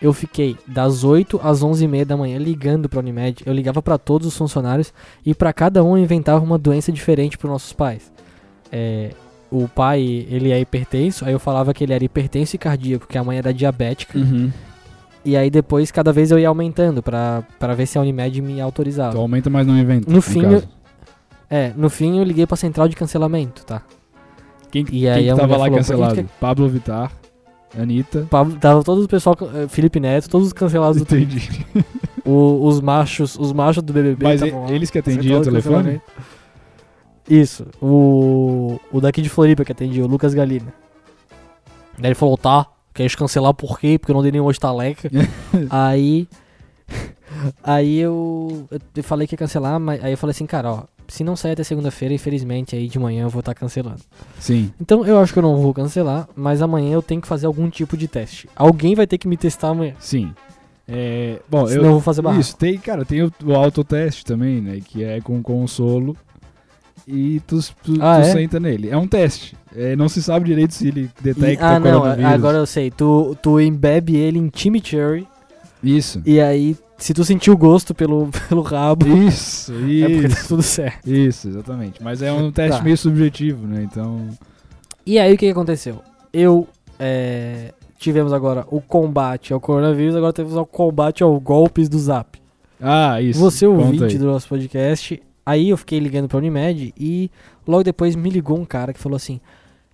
eu fiquei das 8 às 11h30 da manhã ligando pra Unimed. Eu ligava pra todos os funcionários e pra cada um eu inventava uma doença diferente pros nossos pais. É, o pai, ele é hipertenso, aí eu falava que ele era hipertenso e cardíaco, que a mãe era diabética. Uhum. E aí depois, cada vez eu ia aumentando pra, pra ver se a Unimed me autorizava. Tu aumenta, mas não inventa. No fim, caso. É, no fim eu liguei pra central de cancelamento, tá? Quem, E quem aí que a tava lá cancelado? "Por que Pablo Vittar, Anitta. Pablo, tava todo o pessoal, eh, Felipe Neto, todos os cancelados do Twitter. Entendi. Os machos, os machos do BBB Mas e- eles que atendiam o telefone? Isso, o, o daqui de Floripa que atendia, o Lucas Galina. Daí ele falou, tá, quer cancelar por quê? Porque eu não dei nenhum estaleca. aí, aí eu, eu falei que ia cancelar, mas aí eu falei assim, cara, ó, se não sair até segunda-feira, infelizmente aí de manhã eu vou estar cancelando. Sim. Então eu acho que eu não vou cancelar, mas amanhã eu tenho que fazer algum tipo de teste. Alguém vai ter que me testar amanhã. Sim. É, bom, Senão eu, eu vou fazer barraco. Isso, tem, cara, tem o, o autoteste também, né? Que é com consolo. E tu, tu, Ah, tu é? senta nele. É um teste. É, não se sabe direito se ele E- detecta ah, não, agora eu sei. Tu, tu embebe ele em chimichurri Isso. e aí, se tu sentir o gosto pelo, pelo rabo, Isso, é porque isso. tá tudo certo. Isso, exatamente. Mas é um teste Tá. meio subjetivo, né? Então. E aí, o que aconteceu? Eu, é, tivemos agora o combate ao coronavírus, agora temos o combate ao golpes do Zap. Ah, isso. Você ouvinte do nosso podcast, aí eu fiquei ligando pra Unimed e logo depois me ligou um cara que falou assim.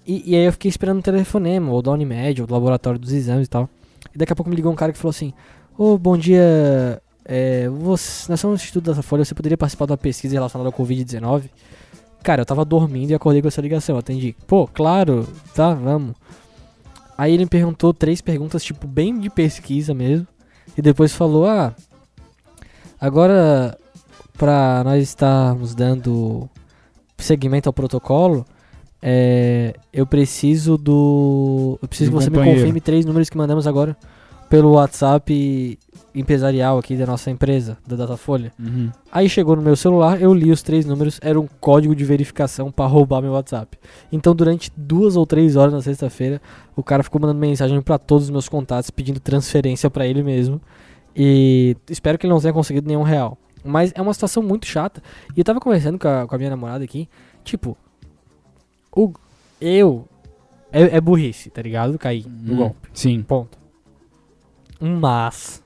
E, e aí eu fiquei esperando o telefonema, ou da Unimed, ou do laboratório dos exames e tal. E daqui a pouco me ligou um cara que falou assim: Ô, bom dia. É, você, nós somos um Instituto da Folha, você poderia participar de uma pesquisa relacionada ao Covid-19? Cara, eu tava dormindo e acordei com essa ligação. Eu atendi. Pô, claro, tá, vamos. Aí ele me perguntou três perguntas, tipo, bem de pesquisa mesmo. E depois falou: Ah, agora pra nós estarmos dando seguimento ao protocolo, é, eu preciso do. Eu preciso Do que você me companheiro. confirme três números que mandamos agora pelo WhatsApp empresarial aqui da nossa empresa, da Datafolha. Uhum. Aí chegou no meu celular, eu li os três números, era um código de verificação pra roubar meu WhatsApp. Então, durante duas ou três horas na sexta-feira, o cara ficou mandando mensagem pra todos os meus contatos, pedindo transferência pra ele mesmo. E espero que ele não tenha conseguido nenhum real. Mas é uma situação muito chata. E eu tava conversando com a, com a minha namorada aqui, tipo, o, eu. É, é burrice, tá ligado? Cair no Hum, golpe. Sim. Ponto. Mas.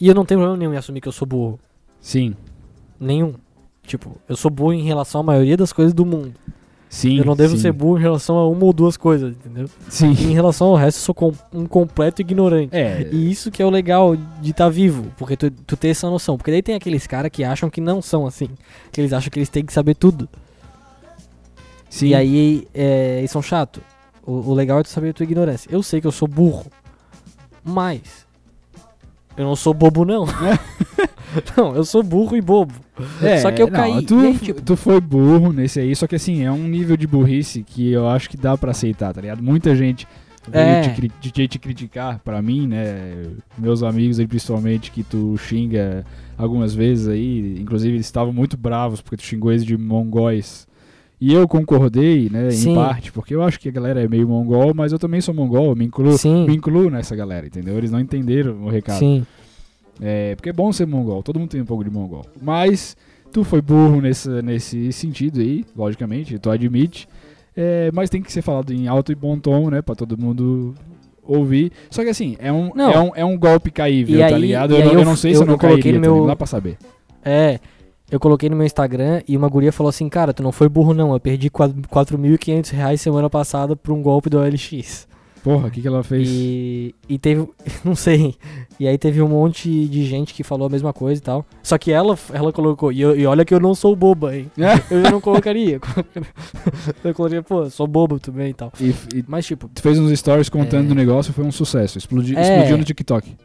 E eu não tenho problema nenhum em assumir que eu sou burro. Sim. Nenhum. Tipo, eu sou burro em relação à maioria das coisas do mundo. Sim. eu não devo sim. ser burro em relação a uma ou duas coisas, entendeu? Sim. E em relação ao resto, eu sou com- um completo ignorante. É. E isso que é o legal de estar vivo, porque tu, tu tem essa noção. Porque daí tem aqueles caras que acham que não são assim. Que eles acham que eles têm que saber tudo. Sim. E aí, é, eles são chato. O, o legal é tu saber a tua ignorância. Eu sei que eu sou burro, mas eu não sou bobo, não. não, eu sou burro e bobo. É, só que eu não, caí. Tu, aí, tipo, tu foi burro nesse aí, só que assim, é um nível de burrice que eu acho que dá pra aceitar, tá ligado? Muita gente veio É. te, te, te criticar, pra mim, né? Meus amigos aí, principalmente, que tu xinga algumas vezes aí, inclusive eles estavam muito bravos porque tu xingou eles de mongóis. E eu concordei, né, Sim. em parte, porque eu acho que a galera é meio mongol, mas eu também sou mongol, me incluo, Sim. me incluo nessa galera, entendeu? Eles não entenderam o recado. sim. É, porque é bom ser mongol, todo mundo tem um pouco de mongol. Mas tu foi burro nesse, nesse sentido aí, logicamente, tu admite. É, mas tem que ser falado em alto e bom tom, né? Pra todo mundo ouvir. Só que assim, é um, Não. é um, é um golpe caível, E tá aí- ligado? Eu, não, eu eu- não sei eu- se eu não coloquei no também, meu- não dá pra saber. É, eu coloquei no meu Instagram e uma guria falou assim, cara, tu não foi burro não, eu perdi quatro- 4.500 reais semana passada por um golpe do OLX. Porra, o que, que ela fez? E, e teve, não sei, e aí teve um monte de gente que falou a mesma coisa e tal. Só que ela, ela colocou, e, eu- e olha que eu não sou boba, hein. Eu já não colocaria. eu colocaria, pô, sou bobo também e tal. E, e Mas tipo, tu fez uns stories contando É. do negócio, foi um sucesso. Explodiu, É. explodiu no TikTok.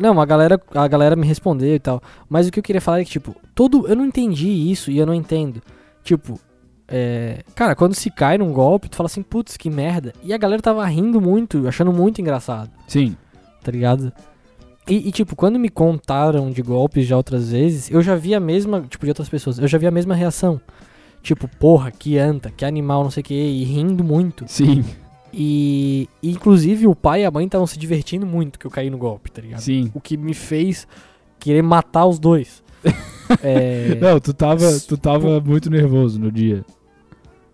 Não, a galera, a galera me respondeu e tal. Mas o que eu queria falar é que, tipo, todo. Eu não entendi isso e eu não entendo. Tipo, é. Cara, quando se cai num golpe, tu fala assim, putz, que merda. E a galera tava rindo muito, achando muito engraçado, Sim. tá ligado? E, e, tipo, quando me contaram de golpes já outras vezes, eu já vi a mesma. Tipo, de outras pessoas, eu já vi a mesma reação. Tipo, porra, que anta, que animal, não sei o que, e rindo muito. Sim. E, inclusive o pai e a mãe estavam se divertindo muito que eu caí no golpe, tá ligado? Sim. o que me fez querer matar os dois. É, Não, tu tava, tu tava muito nervoso no dia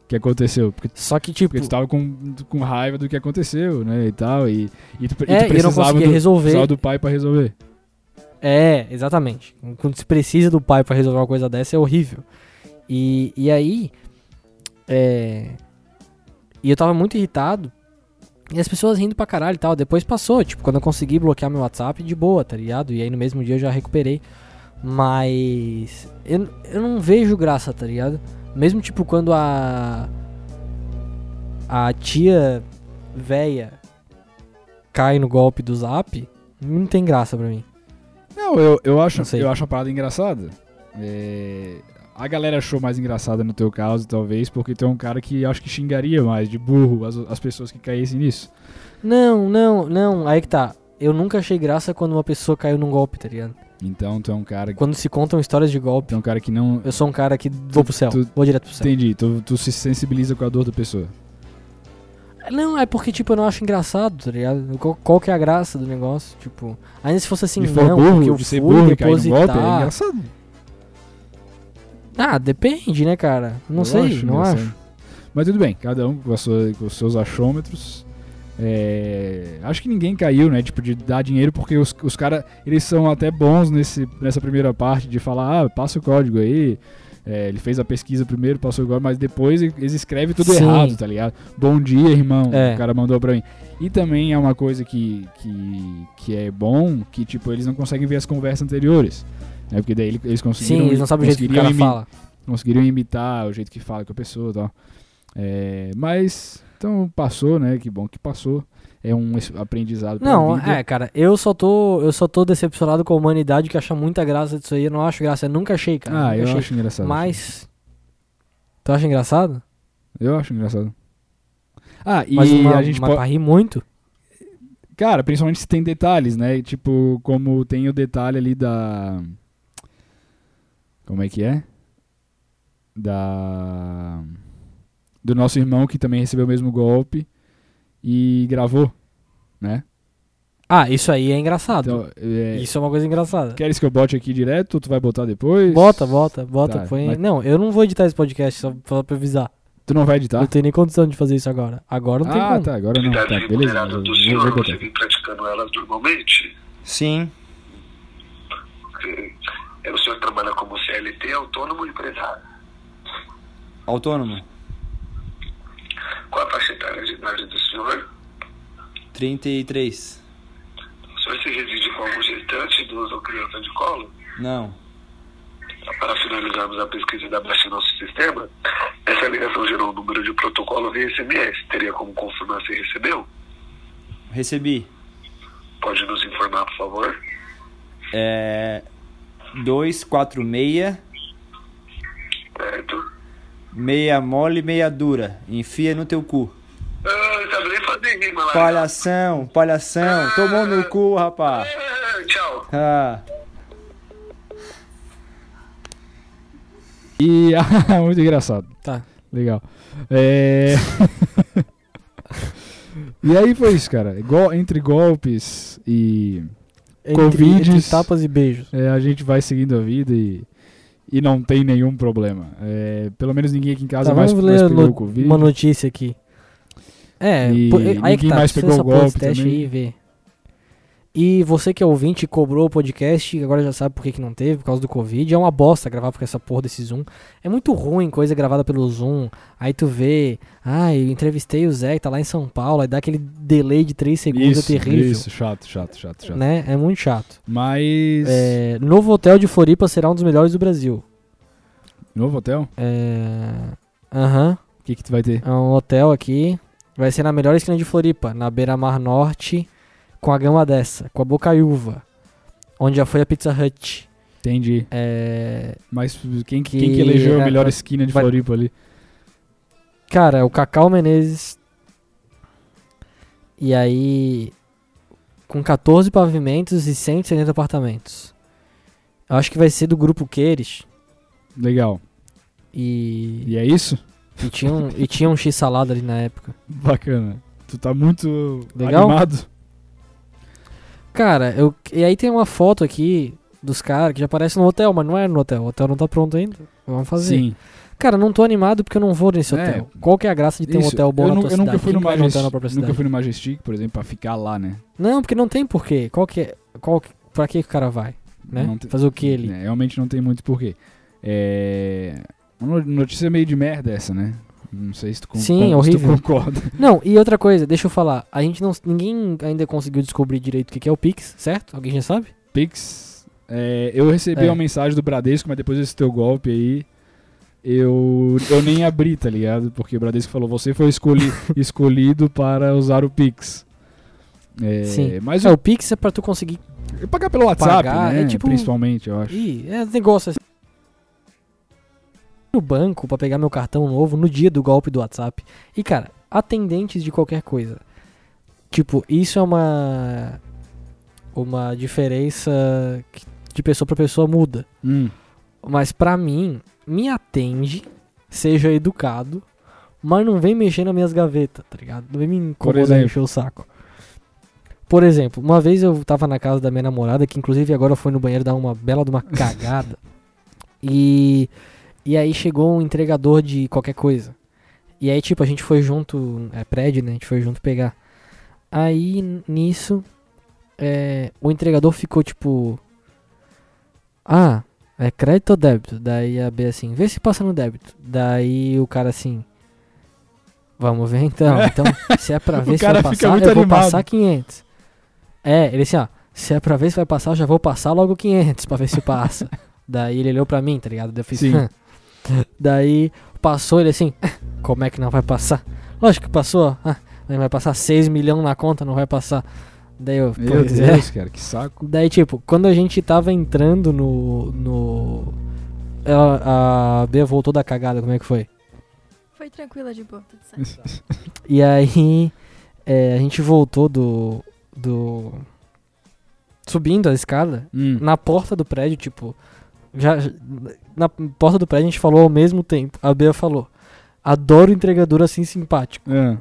que aconteceu. Porque só que, tipo, Porque tu tava com, com raiva do que aconteceu, né, e tal, e, e, tu, tu é, e não precisava, do, resolver. do pai pra resolver. É, exatamente. Quando se precisa do pai pra resolver uma coisa dessa é horrível. E, e aí, é, e eu tava muito irritado. E as pessoas rindo pra caralho e tal. Depois passou, tipo, quando eu consegui bloquear meu WhatsApp, de boa, tá ligado? E aí no mesmo dia eu já recuperei. Mas eu, eu não vejo graça, tá ligado? Mesmo tipo quando a. A tia véia cai no golpe do zap, não tem graça pra mim. Não, eu, eu, acho, Não eu acho a parada engraçada. É, a galera achou mais engraçada no teu caso, talvez, porque tu é um cara que acho que xingaria mais de burro as, as pessoas que caíssem nisso. Não, não, não, aí que tá. Eu nunca achei graça quando uma pessoa caiu num golpe, tá ligado? Então tu é um cara que, Quando se contam histórias de tu golpe, é um cara que não. eu sou um cara que vou pro céu, tu- vou direto pro céu. Entendi, tu, tu se sensibiliza com a dor da pessoa. Não, é porque, tipo, eu não acho engraçado, tá ligado? Qual, qual que é a graça do negócio? Tipo, ainda se fosse assim, for não, burro, porque eu de ser fui burro e cair no golpe, é depositar. engraçado. Ah, depende, né, cara? Não Eu sei, acho não acho. Mas tudo bem, cada um com, sua- com os seus achômetros. É, acho que ninguém caiu, né? Tipo, de dar dinheiro, porque os, os caras, eles são até bons nesse, nessa primeira parte de falar, ah, passa o código aí. É, ele fez a pesquisa primeiro, passou o código, mas depois eles escrevem tudo Sim. errado, tá ligado? Bom dia, irmão. É. O cara mandou pra mim. E também é uma coisa que, que, que é bom, que tipo, eles não conseguem ver as conversas anteriores. Né? Porque daí eles conseguiram. Sim, eles não sabem o jeito que o cara fala. conseguiriam imitar o jeito que fala com a pessoa e tal. É, mas Então passou, né? Que bom que passou. É um aprendizado pra Não, vida. é, cara, eu só tô. Eu só tô decepcionado com a humanidade que acha muita graça disso aí. Eu não acho graça, eu nunca achei, cara. Ah, nunca eu achei. acho engraçado. Mas. Tu acha engraçado? Eu acho engraçado. Ah, e mas uma, a gente pode. rir muito? Cara, principalmente se tem detalhes, né? Tipo, como tem o detalhe ali da. Como é que é? Da. Do nosso irmão que também recebeu o mesmo golpe e gravou, né? Ah, isso aí é engraçado. Então, é, Isso é uma coisa engraçada. queres que eu bote aqui direto ou tu vai botar depois? Bota, bota, bota, Tá, põe. mas- Não, eu não vou editar esse podcast, só, só pra avisar. Tu não vai editar? Não tenho nem condição de fazer isso agora. Agora não tem ah, como. tá, agora não. Tá, beleza. eu do senhor, vou você botar. vem praticando elas normalmente? Sim. É, O senhor trabalha como CLT, autônomo ou empresário? Autônomo. Qual a faixa etária de idade do senhor? 33. O senhor se reside com algum gestante, idoso ou criança de colo? Não. Para finalizarmos a pesquisa da Baixa nosso sistema, essa ligação gerou um número de protocolo via SMS. Teria como confirmar se recebeu? Recebi. Pode nos informar, por favor? É. 246, Certo? meia mole, meia dura. Enfia no teu cu. Ah, sabe nem fazer rima lá. Palhação, palhação. Tomou no cu, rapaz. Ah, tchau. Ah. E. ah, muito engraçado. Tá. Legal. É... e aí foi isso, cara. Gol- entre golpes e Entre, entre tapas e beijos. é, a gente vai seguindo a vida e, e não tem nenhum problema. É, pelo menos ninguém aqui em casa Tá, mais, vamos mais ler pegou no- o Covid. uma notícia aqui. É, E pô, aí que ninguém tá, mais pegou o golpe teste também. aí e vê. E você que é ouvinte e cobrou o podcast, agora já sabe por que, que não teve, por causa do Covid. É uma bosta gravar por essa porra desse Zoom. É muito ruim coisa gravada pelo Zoom. Aí tu vê, ah, eu entrevistei o Zé que tá lá em São Paulo, aí dá aquele delay de 3 segundos, isso, é terrível. Isso, chato, chato, chato, chato. Né? É muito chato. Mas. É, novo hotel de Floripa será um dos melhores do Brasil. Novo hotel? É. Aham. O que, que tu vai ter? É um hotel aqui. Vai ser na melhor esquina de Floripa, na beira-mar norte, com a gama dessa, com a Bocaiúva. Onde já foi a Pizza Hut. Entendi. É. Mas quem, Que quem que elegeu a é- melhor esquina de vai- Floripa ali? Cara, é o Cacau Menezes. E aí. Com 14 pavimentos e 170 apartamentos. Eu acho que vai ser do grupo Queires. Legal. E. E é isso? E tinha um, e tinha um X-salada ali na época. Bacana. Tu tá muito Legal? animado. Cara, eu, e aí tem uma foto aqui dos caras que já aparece no hotel, mas não é no hotel. O hotel não tá pronto ainda. Vamos fazer. Sim. Cara, não tô animado porque eu não vou nesse É, hotel. Qual que é a graça de ter um Isso. hotel bom eu, na tua eu cidade? nunca fui Quem no Majestic, nunca cidade? fui no Majestic, por exemplo, pra ficar lá, né? Não, porque não tem porquê. Qual que é. Qual, que- pra que o cara vai? Né? Fazer o que ele? É, realmente não tem muito porquê. É... Uma no- notícia meio de merda essa, né? Não sei se tu, con- Sim, con- se tu horrível. concorda. Não, e outra coisa, deixa eu falar. A gente não. Ninguém ainda conseguiu descobrir direito o que que é o Pix, certo? Alguém já sabe? Pix, é, eu recebi É. uma mensagem do Bradesco, mas depois desse teu golpe aí, eu, eu nem abri, tá ligado? Porque o Bradesco falou, você foi escolhi, escolhido para usar o Pix. É, Sim. Mas É, eu, o Pix é pra tu conseguir. pagar pelo WhatsApp, Pagar, né? é tipo- Principalmente, eu acho. Ih, é negócio assim. No banco pra pegar meu cartão novo no dia do golpe do WhatsApp. E cara, atendentes de qualquer coisa. Tipo, isso é uma. Uma diferença que de pessoa pra pessoa muda. Hum, Mas pra mim, me atende, seja educado, mas não vem mexer nas minhas gavetas, tá ligado? Não vem me incomodar e encher o saco. Por exemplo, uma vez eu tava na casa da minha namorada, que inclusive agora foi no banheiro dar uma bela de uma cagada. e, e aí chegou um entregador de qualquer coisa. E aí, tipo, a gente foi junto, é prédio, né? A gente foi junto pegar. Aí, nisso, é, o entregador ficou tipo. Ah, é crédito ou débito? Daí a B assim, vê se passa no débito. Daí o cara assim. Vamos ver então. Então, se é pra ver se vai passar, eu vou animado. passar 500. É, ele assim, ó. Se é pra ver se vai passar, eu já vou passar logo 500 pra ver se passa. Daí ele olhou pra mim, tá ligado? Daí eu fiz. Daí passou ele assim, como é que não vai passar? Lógico que passou. Ah, vai passar 6 milhões na conta, não vai passar. Daí eu, Meu pois é. Deus, cara, que saco. Daí, tipo, quando a gente tava entrando no. no. Ela, a Bea voltou da cagada, como é que foi? Foi tranquila de boa, tudo certo. E aí. é, a gente voltou do. do. Subindo a escada. Hum. Na porta do prédio, tipo. Já, na porta do prédio a gente falou ao mesmo tempo. A Bea falou. Adoro entregador assim simpático. Ah,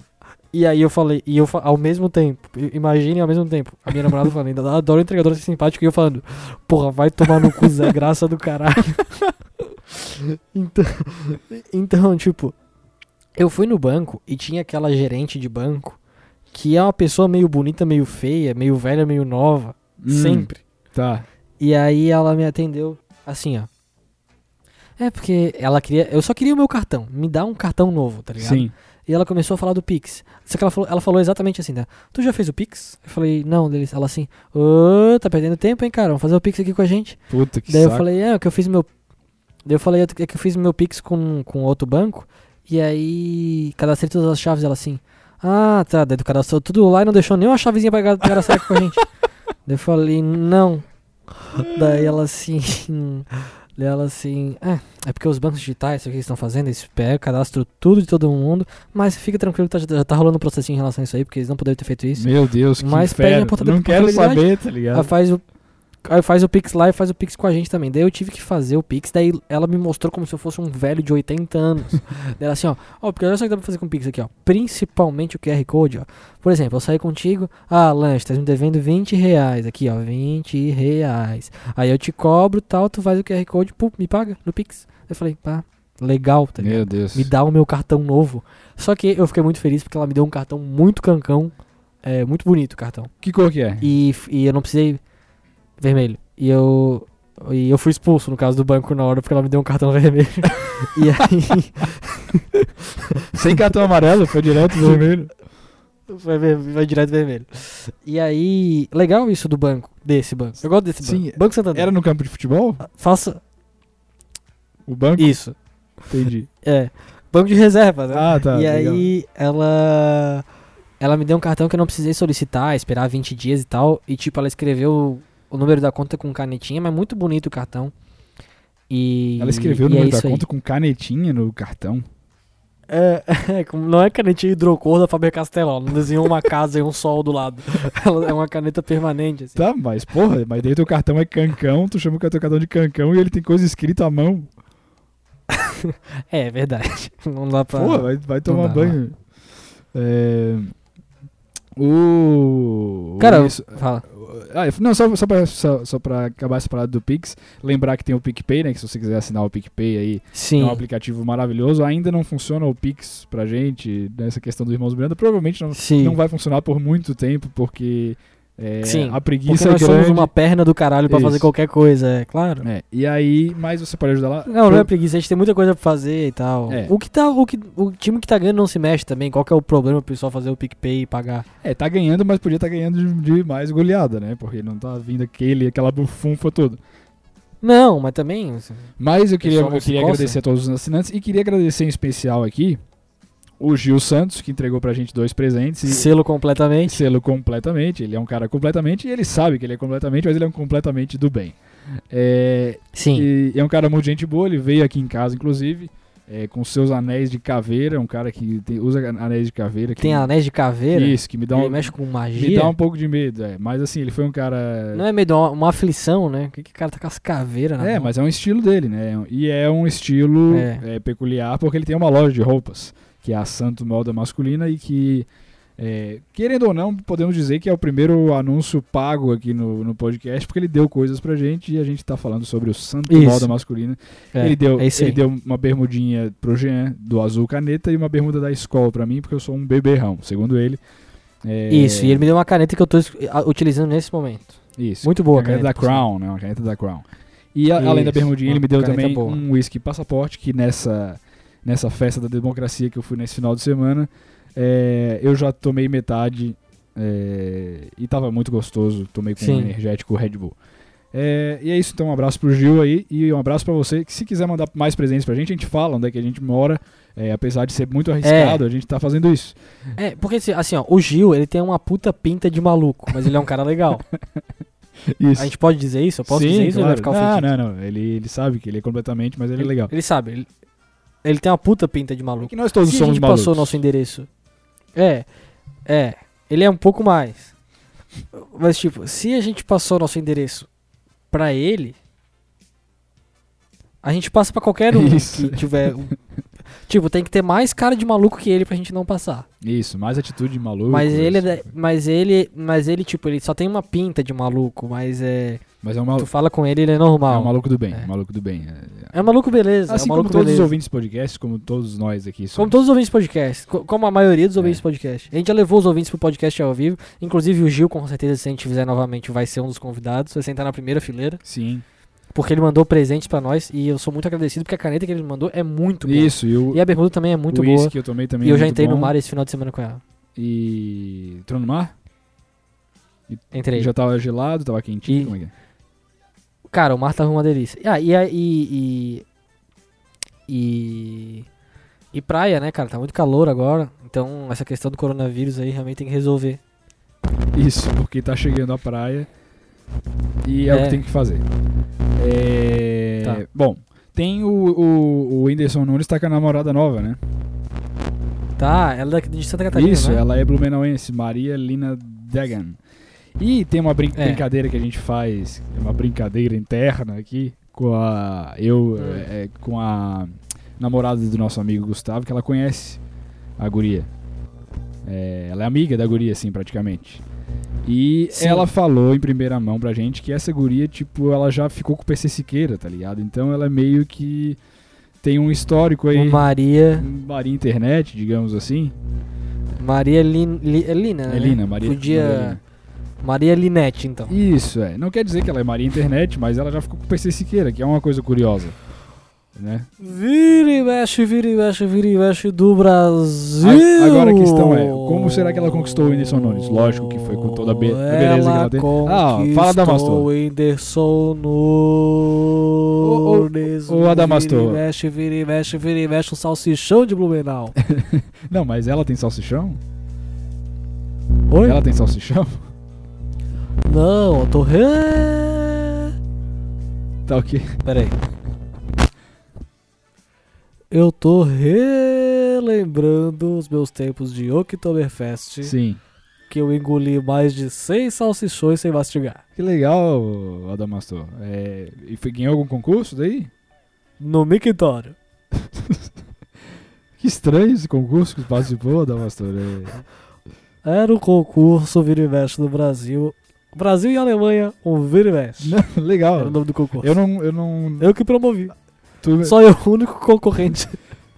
E aí eu falei, e eu ao mesmo tempo, imagine ao mesmo tempo, a minha namorada falando, adoro entregador assim simpático, e eu falando, porra, vai tomar no cu, Zé Graça do caralho. então, então, tipo, eu fui no banco e tinha aquela gerente de banco que é uma pessoa meio bonita, meio feia, meio velha, meio nova, hum, sempre. Tá. E aí ela me atendeu assim, ó. É porque ela queria, eu só queria o meu cartão, me dá um cartão novo, tá ligado? Sim. E ela começou a falar do Pix. Só que ela falou, ela falou exatamente assim, né? Tu já fez o Pix? Eu falei, não, deles. Ela assim, ô, tá perdendo tempo, hein, cara? Vamos fazer o Pix aqui com a gente. Puta que Daí eu saco. falei, é, que eu fiz meu. Daí eu falei, é que eu fiz meu Pix com, com outro banco. E aí, cadastrei todas as chaves. Ela assim, ah, tá. Daí tu cadastrou tudo lá e não deixou nenhuma chavezinha pra ca- cadastrar aqui com a gente. Daí eu falei, não. Daí ela assim. Daí ela assim, é, é porque os bancos digitais, isso que eles estão fazendo, eles pegam, cadastram tudo de todo mundo, mas fica tranquilo, tá, já tá rolando um processinho em relação a isso aí, porque eles não poderiam ter feito isso. Meu Deus, que Mas pede a porta- Não quero saber, tá ligado? faz o. Aí faz o Pix lá e faz o Pix com a gente também. Daí eu tive que fazer o Pix, daí ela me mostrou como se eu fosse um velho de 80 anos. ela assim, ó, ó, porque olha só o que dá pra fazer com o Pix aqui, ó. Principalmente o QR Code, ó. Por exemplo, eu saí contigo, ah, lanche, tá me devendo 20 reais. Aqui, ó, 20 reais. Aí eu te cobro tal, tu faz o QR Code, pum, me paga no Pix. Eu falei, pá, legal, tá ligado? Meu Deus. me dá o meu cartão novo. Só que eu fiquei muito feliz porque ela me deu um cartão muito cancão. É, muito bonito o cartão. Que cor que é? E, e eu não precisei. Vermelho. E eu. E eu fui expulso no caso do banco na hora porque ela me deu um cartão vermelho. e aí. Sem cartão amarelo, foi direto vermelho. Foi, foi direto vermelho. E aí. Legal isso do banco. Desse banco. Eu gosto desse Sim, banco. Banco Santander. Era no campo de futebol? Faça. O banco? Isso. Entendi. É. Banco de reserva, né? Ah, tá. e legal. aí ela ela me deu um cartão que eu não precisei solicitar, esperar 20 dias e tal, e tipo ela escreveu o número da conta com canetinha, mas muito bonito o cartão. E Ela escreveu o é número da isso aí. conta com canetinha no cartão. É, é, não é canetinha hidrocor da Faber Castell, não desenhou uma casa e um sol do lado. Ela é uma caneta permanente assim. Tá, mas porra, mas daí teu cartão é cancão, tu chama o teu cartão de cancão e ele tem coisa escrita à mão. É, é verdade. Não dá pra Porra, vai, vai tomar dá, banho. É... O. Cara, isso- fala. Ah, não, só, só, pra, só, só pra acabar essa parada do Pix, lembrar que tem o PicPay, né? Que se você quiser assinar o PicPay aí, Sim. é um aplicativo maravilhoso. Ainda não funciona o Pix pra gente, nessa questão do Irmãos Miranda. Provavelmente não, Sim. não vai funcionar por muito tempo, porque é, Sim, a Porque preguiça nós é somos grande. uma perna do caralho pra fazer qualquer coisa, é claro. É, e aí, mas você pode ajudar lá. Não, não é preguiça, a gente tem muita coisa pra fazer e tal. É. O que tá, o que o time que tá ganhando não se mexe também. Qual que é o problema pro pessoal fazer o PicPay e pagar? É, tá ganhando, mas podia estar ganhando de, de mais goleada, né? Porque não tá vindo aquele, aquela bufunfa toda. Não, mas também assim, Mas eu queria, eu queria agradecer a todos os assinantes e queria agradecer em especial aqui o Gil Santos, que entregou pra gente dois presentes. E selo completamente. selo completamente. Ele é um cara completamente e ele sabe que ele é completamente, mas ele é um completamente do bem. É, Sim. e é um cara muito gente boa, ele veio aqui em casa, inclusive, é, com seus anéis de caveira. Um cara que tem- usa anéis de caveira. Que, Tem anéis de caveira. Isso, que me dá ele um, mexe com me magia. dá um pouco de medo, é. Mas assim, ele foi um cara. Não é meio de uma, uma aflição, né? O que, que o cara tá com as caveiras na É, mão? mas é um estilo dele, né? E é um estilo É. é, peculiar porque ele tem uma loja de roupas, que é a Santo Moda Masculina e que, é, querendo ou não, podemos dizer que é o primeiro anúncio pago aqui no, no podcast, porque ele deu coisas pra gente e a gente tá falando sobre o Santo Isso. Moda Masculina. É, ele deu, é ele deu uma bermudinha pro Jean do azul caneta e uma bermuda da escola pra mim, porque eu sou um beberrão, segundo ele. É, Isso, e ele me deu uma caneta que eu tô utilizando nesse momento. Isso. Muito boa a caneta, caneta, da. Crown, né? Uma caneta da Crown. E a- além da bermudinha, ele me deu também boa. um whisky passaporte, que nessa, nessa festa da democracia que eu fui nesse final de semana, é, eu já tomei metade é, e tava muito gostoso. Tomei com Sim. um energético Red Bull. É, e é isso, então um abraço pro Gil aí e um abraço pra você. Que se quiser mandar mais presentes pra gente, a gente fala onde é que a gente mora. É, apesar de ser muito arriscado, a gente tá fazendo isso. É, porque assim, ó, o Gil, ele tem uma puta pinta de maluco, mas ele é um cara legal. Isso. A gente pode dizer isso? Eu posso Sim, dizer isso ou ele vai claro. ficar ofendido? Não, não, não. Ele, ele sabe que ele é completamente, mas ele, é legal. Ele sabe, ele, ele tem uma puta pinta de maluco. Que nós todos Se a somos gente malucos. passou o nosso endereço. É, é. Ele é um pouco mais. Mas, tipo, se a gente passou o nosso endereço pra ele, a gente passa pra qualquer um Isso. que tiver. um- tipo, tem que ter mais cara de maluco que ele pra gente não passar. Isso, mais atitude de maluco. Mas ele, é mas ele, mas ele, tipo, ele só tem uma pinta de maluco, mas é. Mas é um Tu maluco. fala com ele, ele é É normal. um maluco do bem, É. maluco do bem. É- É maluco beleza, Assim é como maluco todos beleza. os ouvintes podcasts, como todos nós aqui. Como somos. todos os ouvintes do podcast, co- como a maioria dos ouvintes É. do podcast. A gente já levou os ouvintes pro podcast ao vivo, inclusive o Gil, com certeza, se a gente fizer novamente, vai ser um dos convidados, vai sentar na primeira fileira, Sim. porque ele mandou presentes pra nós e eu sou muito agradecido porque a caneta que ele mandou é muito boa. Isso, e o, E a bermuda também é muito o boa. que eu tomei também E eu é já muito entrei no bom. mar esse final de semana com ela. E. Entrou no mar? Entrei. Já tava gelado, tava quentinho. E- Como é que é? Cara, o mar tava uma delícia. Ah, e, e, e, e. E praia, né, cara? Tá muito calor agora. Então, essa questão do coronavírus aí realmente tem que resolver. Isso, porque tá chegando a praia e é, o É. que tem que fazer. É, Tá. Bom, tem o, o, o Whindersson Nunes tá com a namorada nova, né? Tá, ela é de Santa Catarina, Isso, né? ela é blumenauense, Maria Lina Degan. E tem uma brin- É. brincadeira que a gente faz, uma brincadeira interna aqui, com a. Eu, Hum. é, com a namorada do nosso amigo Gustavo, que ela conhece a guria. É, ela é amiga da guria, assim, praticamente. E Sim. ela falou em primeira mão pra gente que essa guria, tipo, ela já ficou com o PC Siqueira, tá ligado? Então ela é meio que tem um histórico aí. Maria. Maria Internet, digamos assim. Maria Lin, Li- é Lina, né? É Lina, Maria. Podia. Maria Lina. Maria Linete, então. Isso, é. Não quer dizer que ela é Maria Internet, mas ela já ficou com o PC Siqueira, que é uma coisa curiosa. Né? Vira e mexe, vira e mexe, vira e mexe do Brasil. A- Agora a questão é, como será que ela conquistou o Whindersson Nunes? Lógico que foi com toda a, be- a beleza que ela tem. Ah, ó, fala da conquistou Mastor. o Whindersson Nunes. ô, Adamastor. Vira e mexe, vira e mexe, vira e mexe, um salsichão de Blumenau. Não, mas ela tem salsichão? Oi? Ela tem salsichão? Não, eu tô re... Tá ok. Peraí. Eu tô relembrando os meus tempos de Oktoberfest, Sim. que eu engoli mais de 100 salsichões sem mastigar. Que legal, Adamastor. É, e foi, ganhou algum concurso daí? No mictório. Que estranho esse concurso que participou, Adamastor. É... Era o concurso Vira e Mexe do Brasil. Brasil e Alemanha, um Vira e Mexe. Legal. Era o nome do concurso. Eu não. Eu não Eu que promovi. tu- Só eu, o único concorrente.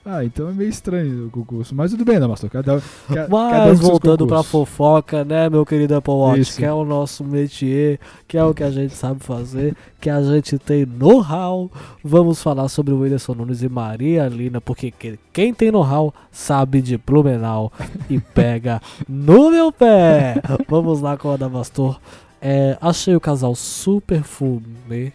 Ah, então é meio estranho o concurso. Mas tudo bem, Adamastor. Cada, ca- cada um Mas com seus voltando pra fofoca, né, meu querido Apple Watch, Isso. que é o nosso métier, que é o que a gente sabe fazer, que a gente tem know-how. Vamos falar sobre o Whindersson Nunes e Maria Lina, porque que- quem tem know-how sabe de Blumenau e pega no meu pé. Vamos lá com a Adamastor. É, achei o casal super fumê.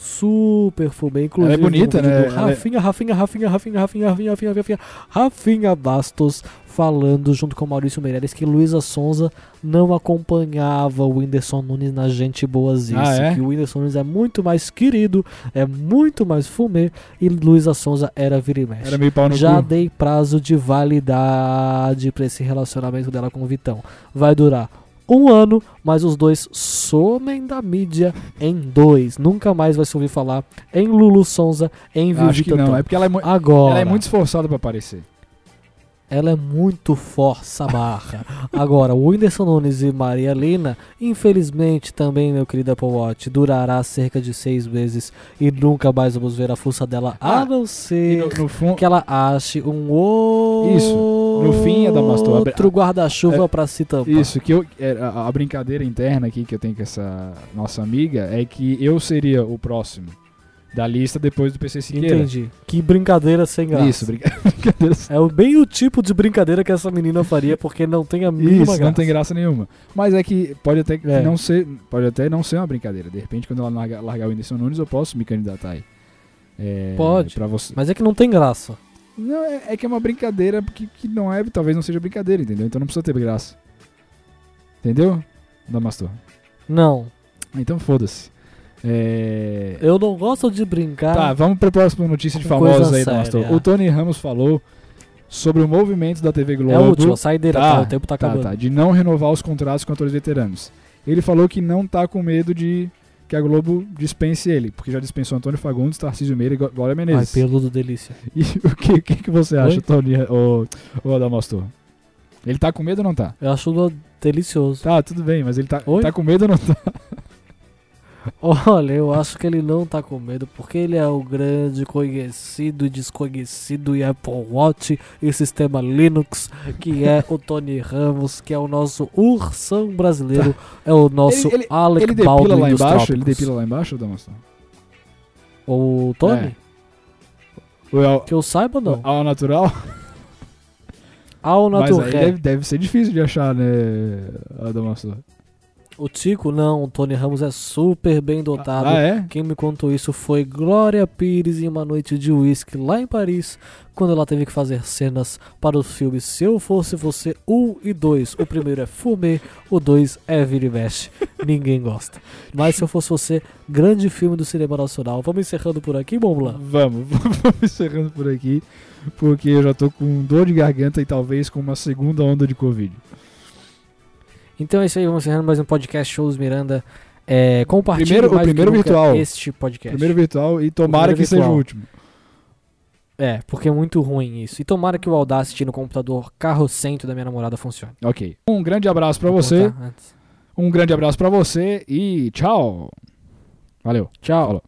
Super fumê, inclusive. Ela é bonita, né? é- Rafinha, Rafinha, Rafinha, Rafinha, Rafinha, Rafinha, Rafinha, Rafinha, Rafinha Bastos falando junto com Maurício Meirelles que Luísa Sonza não acompanhava o Whindersson Nunes na gente boazice, Ah, é? que o Whindersson Nunes é muito mais querido, é muito mais fumê e Luísa Sonza era vira e mexe. Era meio pau no Já cu. dei prazo de validade pra esse relacionamento dela com o Vitão. Vai durar um ano, mas os dois somem da mídia em dois. Nunca mais vai se ouvir falar em Lulu Sonza, em Acho que não. É porque ela é, Agora, ela é muito esforçada pra aparecer. Ela é muito força barra. Agora, o Whindersson Nunes e Maria Lina, infelizmente também, meu querido Apple Watch, durará cerca de seis meses e nunca mais vamos ver a força dela, Ah, a não ser no, no fundo. que ela ache um outro Isso. No fim, Adamastor, abre- guarda-chuva é- pra se tampar. Isso, que eu, é, a, a brincadeira interna aqui que eu tenho com essa nossa amiga é que eu seria o próximo da lista depois do PC Siqueira. Entendi. Que brincadeira sem graça. Isso, brinca- brincadeira. É o- bem o tipo de brincadeira que essa menina faria, porque não tem a mínima Isso, graça. não tem graça nenhuma. Mas é que pode até É. não ser, pode até não ser uma brincadeira. De repente, quando ela largar, largar o Whindersson Nunes, eu posso me candidatar aí. É, Pode. Você. Mas é que não tem graça. Não, é, é que é uma brincadeira que, que não é, talvez não seja brincadeira, entendeu? Então não precisa ter graça. Entendeu? Damastor. Não. Então foda-se. É... Eu não gosto de brincar. Tá, vamos pra próxima notícia de famosos aí, séria. Damastor. O Tony Ramos falou sobre o movimento da TV Globo. é a última, saideira, tá, Tá, O tempo tá tá, acabando. tá, de não renovar os contratos com atores veteranos. Ele falou que não tá com medo de que a Globo dispense ele, porque já dispensou Antônio Fagundes, Tarcísio Meira e Glória Ai, Menezes. peludo delícia. E o que, que, que você acha, Oi? Tony, ô, ô Adamastor? Ele tá com medo ou não tá? Eu acho delicioso. Tá, tudo bem, mas ele tá, Oi? tá com medo ou não tá? Olha, eu acho que ele não tá com medo, porque ele é o grande conhecido e desconhecido e Apple Watch e sistema Linux, que é o Tony Ramos, que é o nosso ursão brasileiro, é o nosso Ele- ele- Alec ele depila Baldwin lá embaixo? Ele depila lá embaixo, Adamastor? O Tony? É. Que eu saiba, não. ao natural? Ao Mas natural. aí deve, deve ser difícil de achar, né, Adamastor? O Tico, não. O Tony Ramos é super bem dotado. Ah, é? Quem me contou isso foi Glória Pires em uma noite de uísque lá em Paris, quando ela teve que fazer cenas para os filmes Se Eu Fosse Você 1 e 2. O primeiro é Fumê, o 2 é Vira e Mexe. Ninguém gosta. Mas Se Eu Fosse Você, grande filme do cinema nacional. Vamos encerrando por aqui, Montblanc? Vamos, vamos encerrando por aqui, porque eu já tô com dor de garganta e talvez com uma segunda onda de Covid. Então é isso aí, vamos encerrando mais um podcast Shows Miranda. É, compartilhe Primeiro- o mais que primeiro virtual. este podcast. Primeiro virtual e tomara que seja o virtual. último. É, porque é muito ruim isso. E tomara que o Audacity no computador carro-cento da minha namorada funcione. Ok. Um grande abraço pra Vou você. antes. Um grande abraço pra você e tchau. Valeu. Tchau. Falou.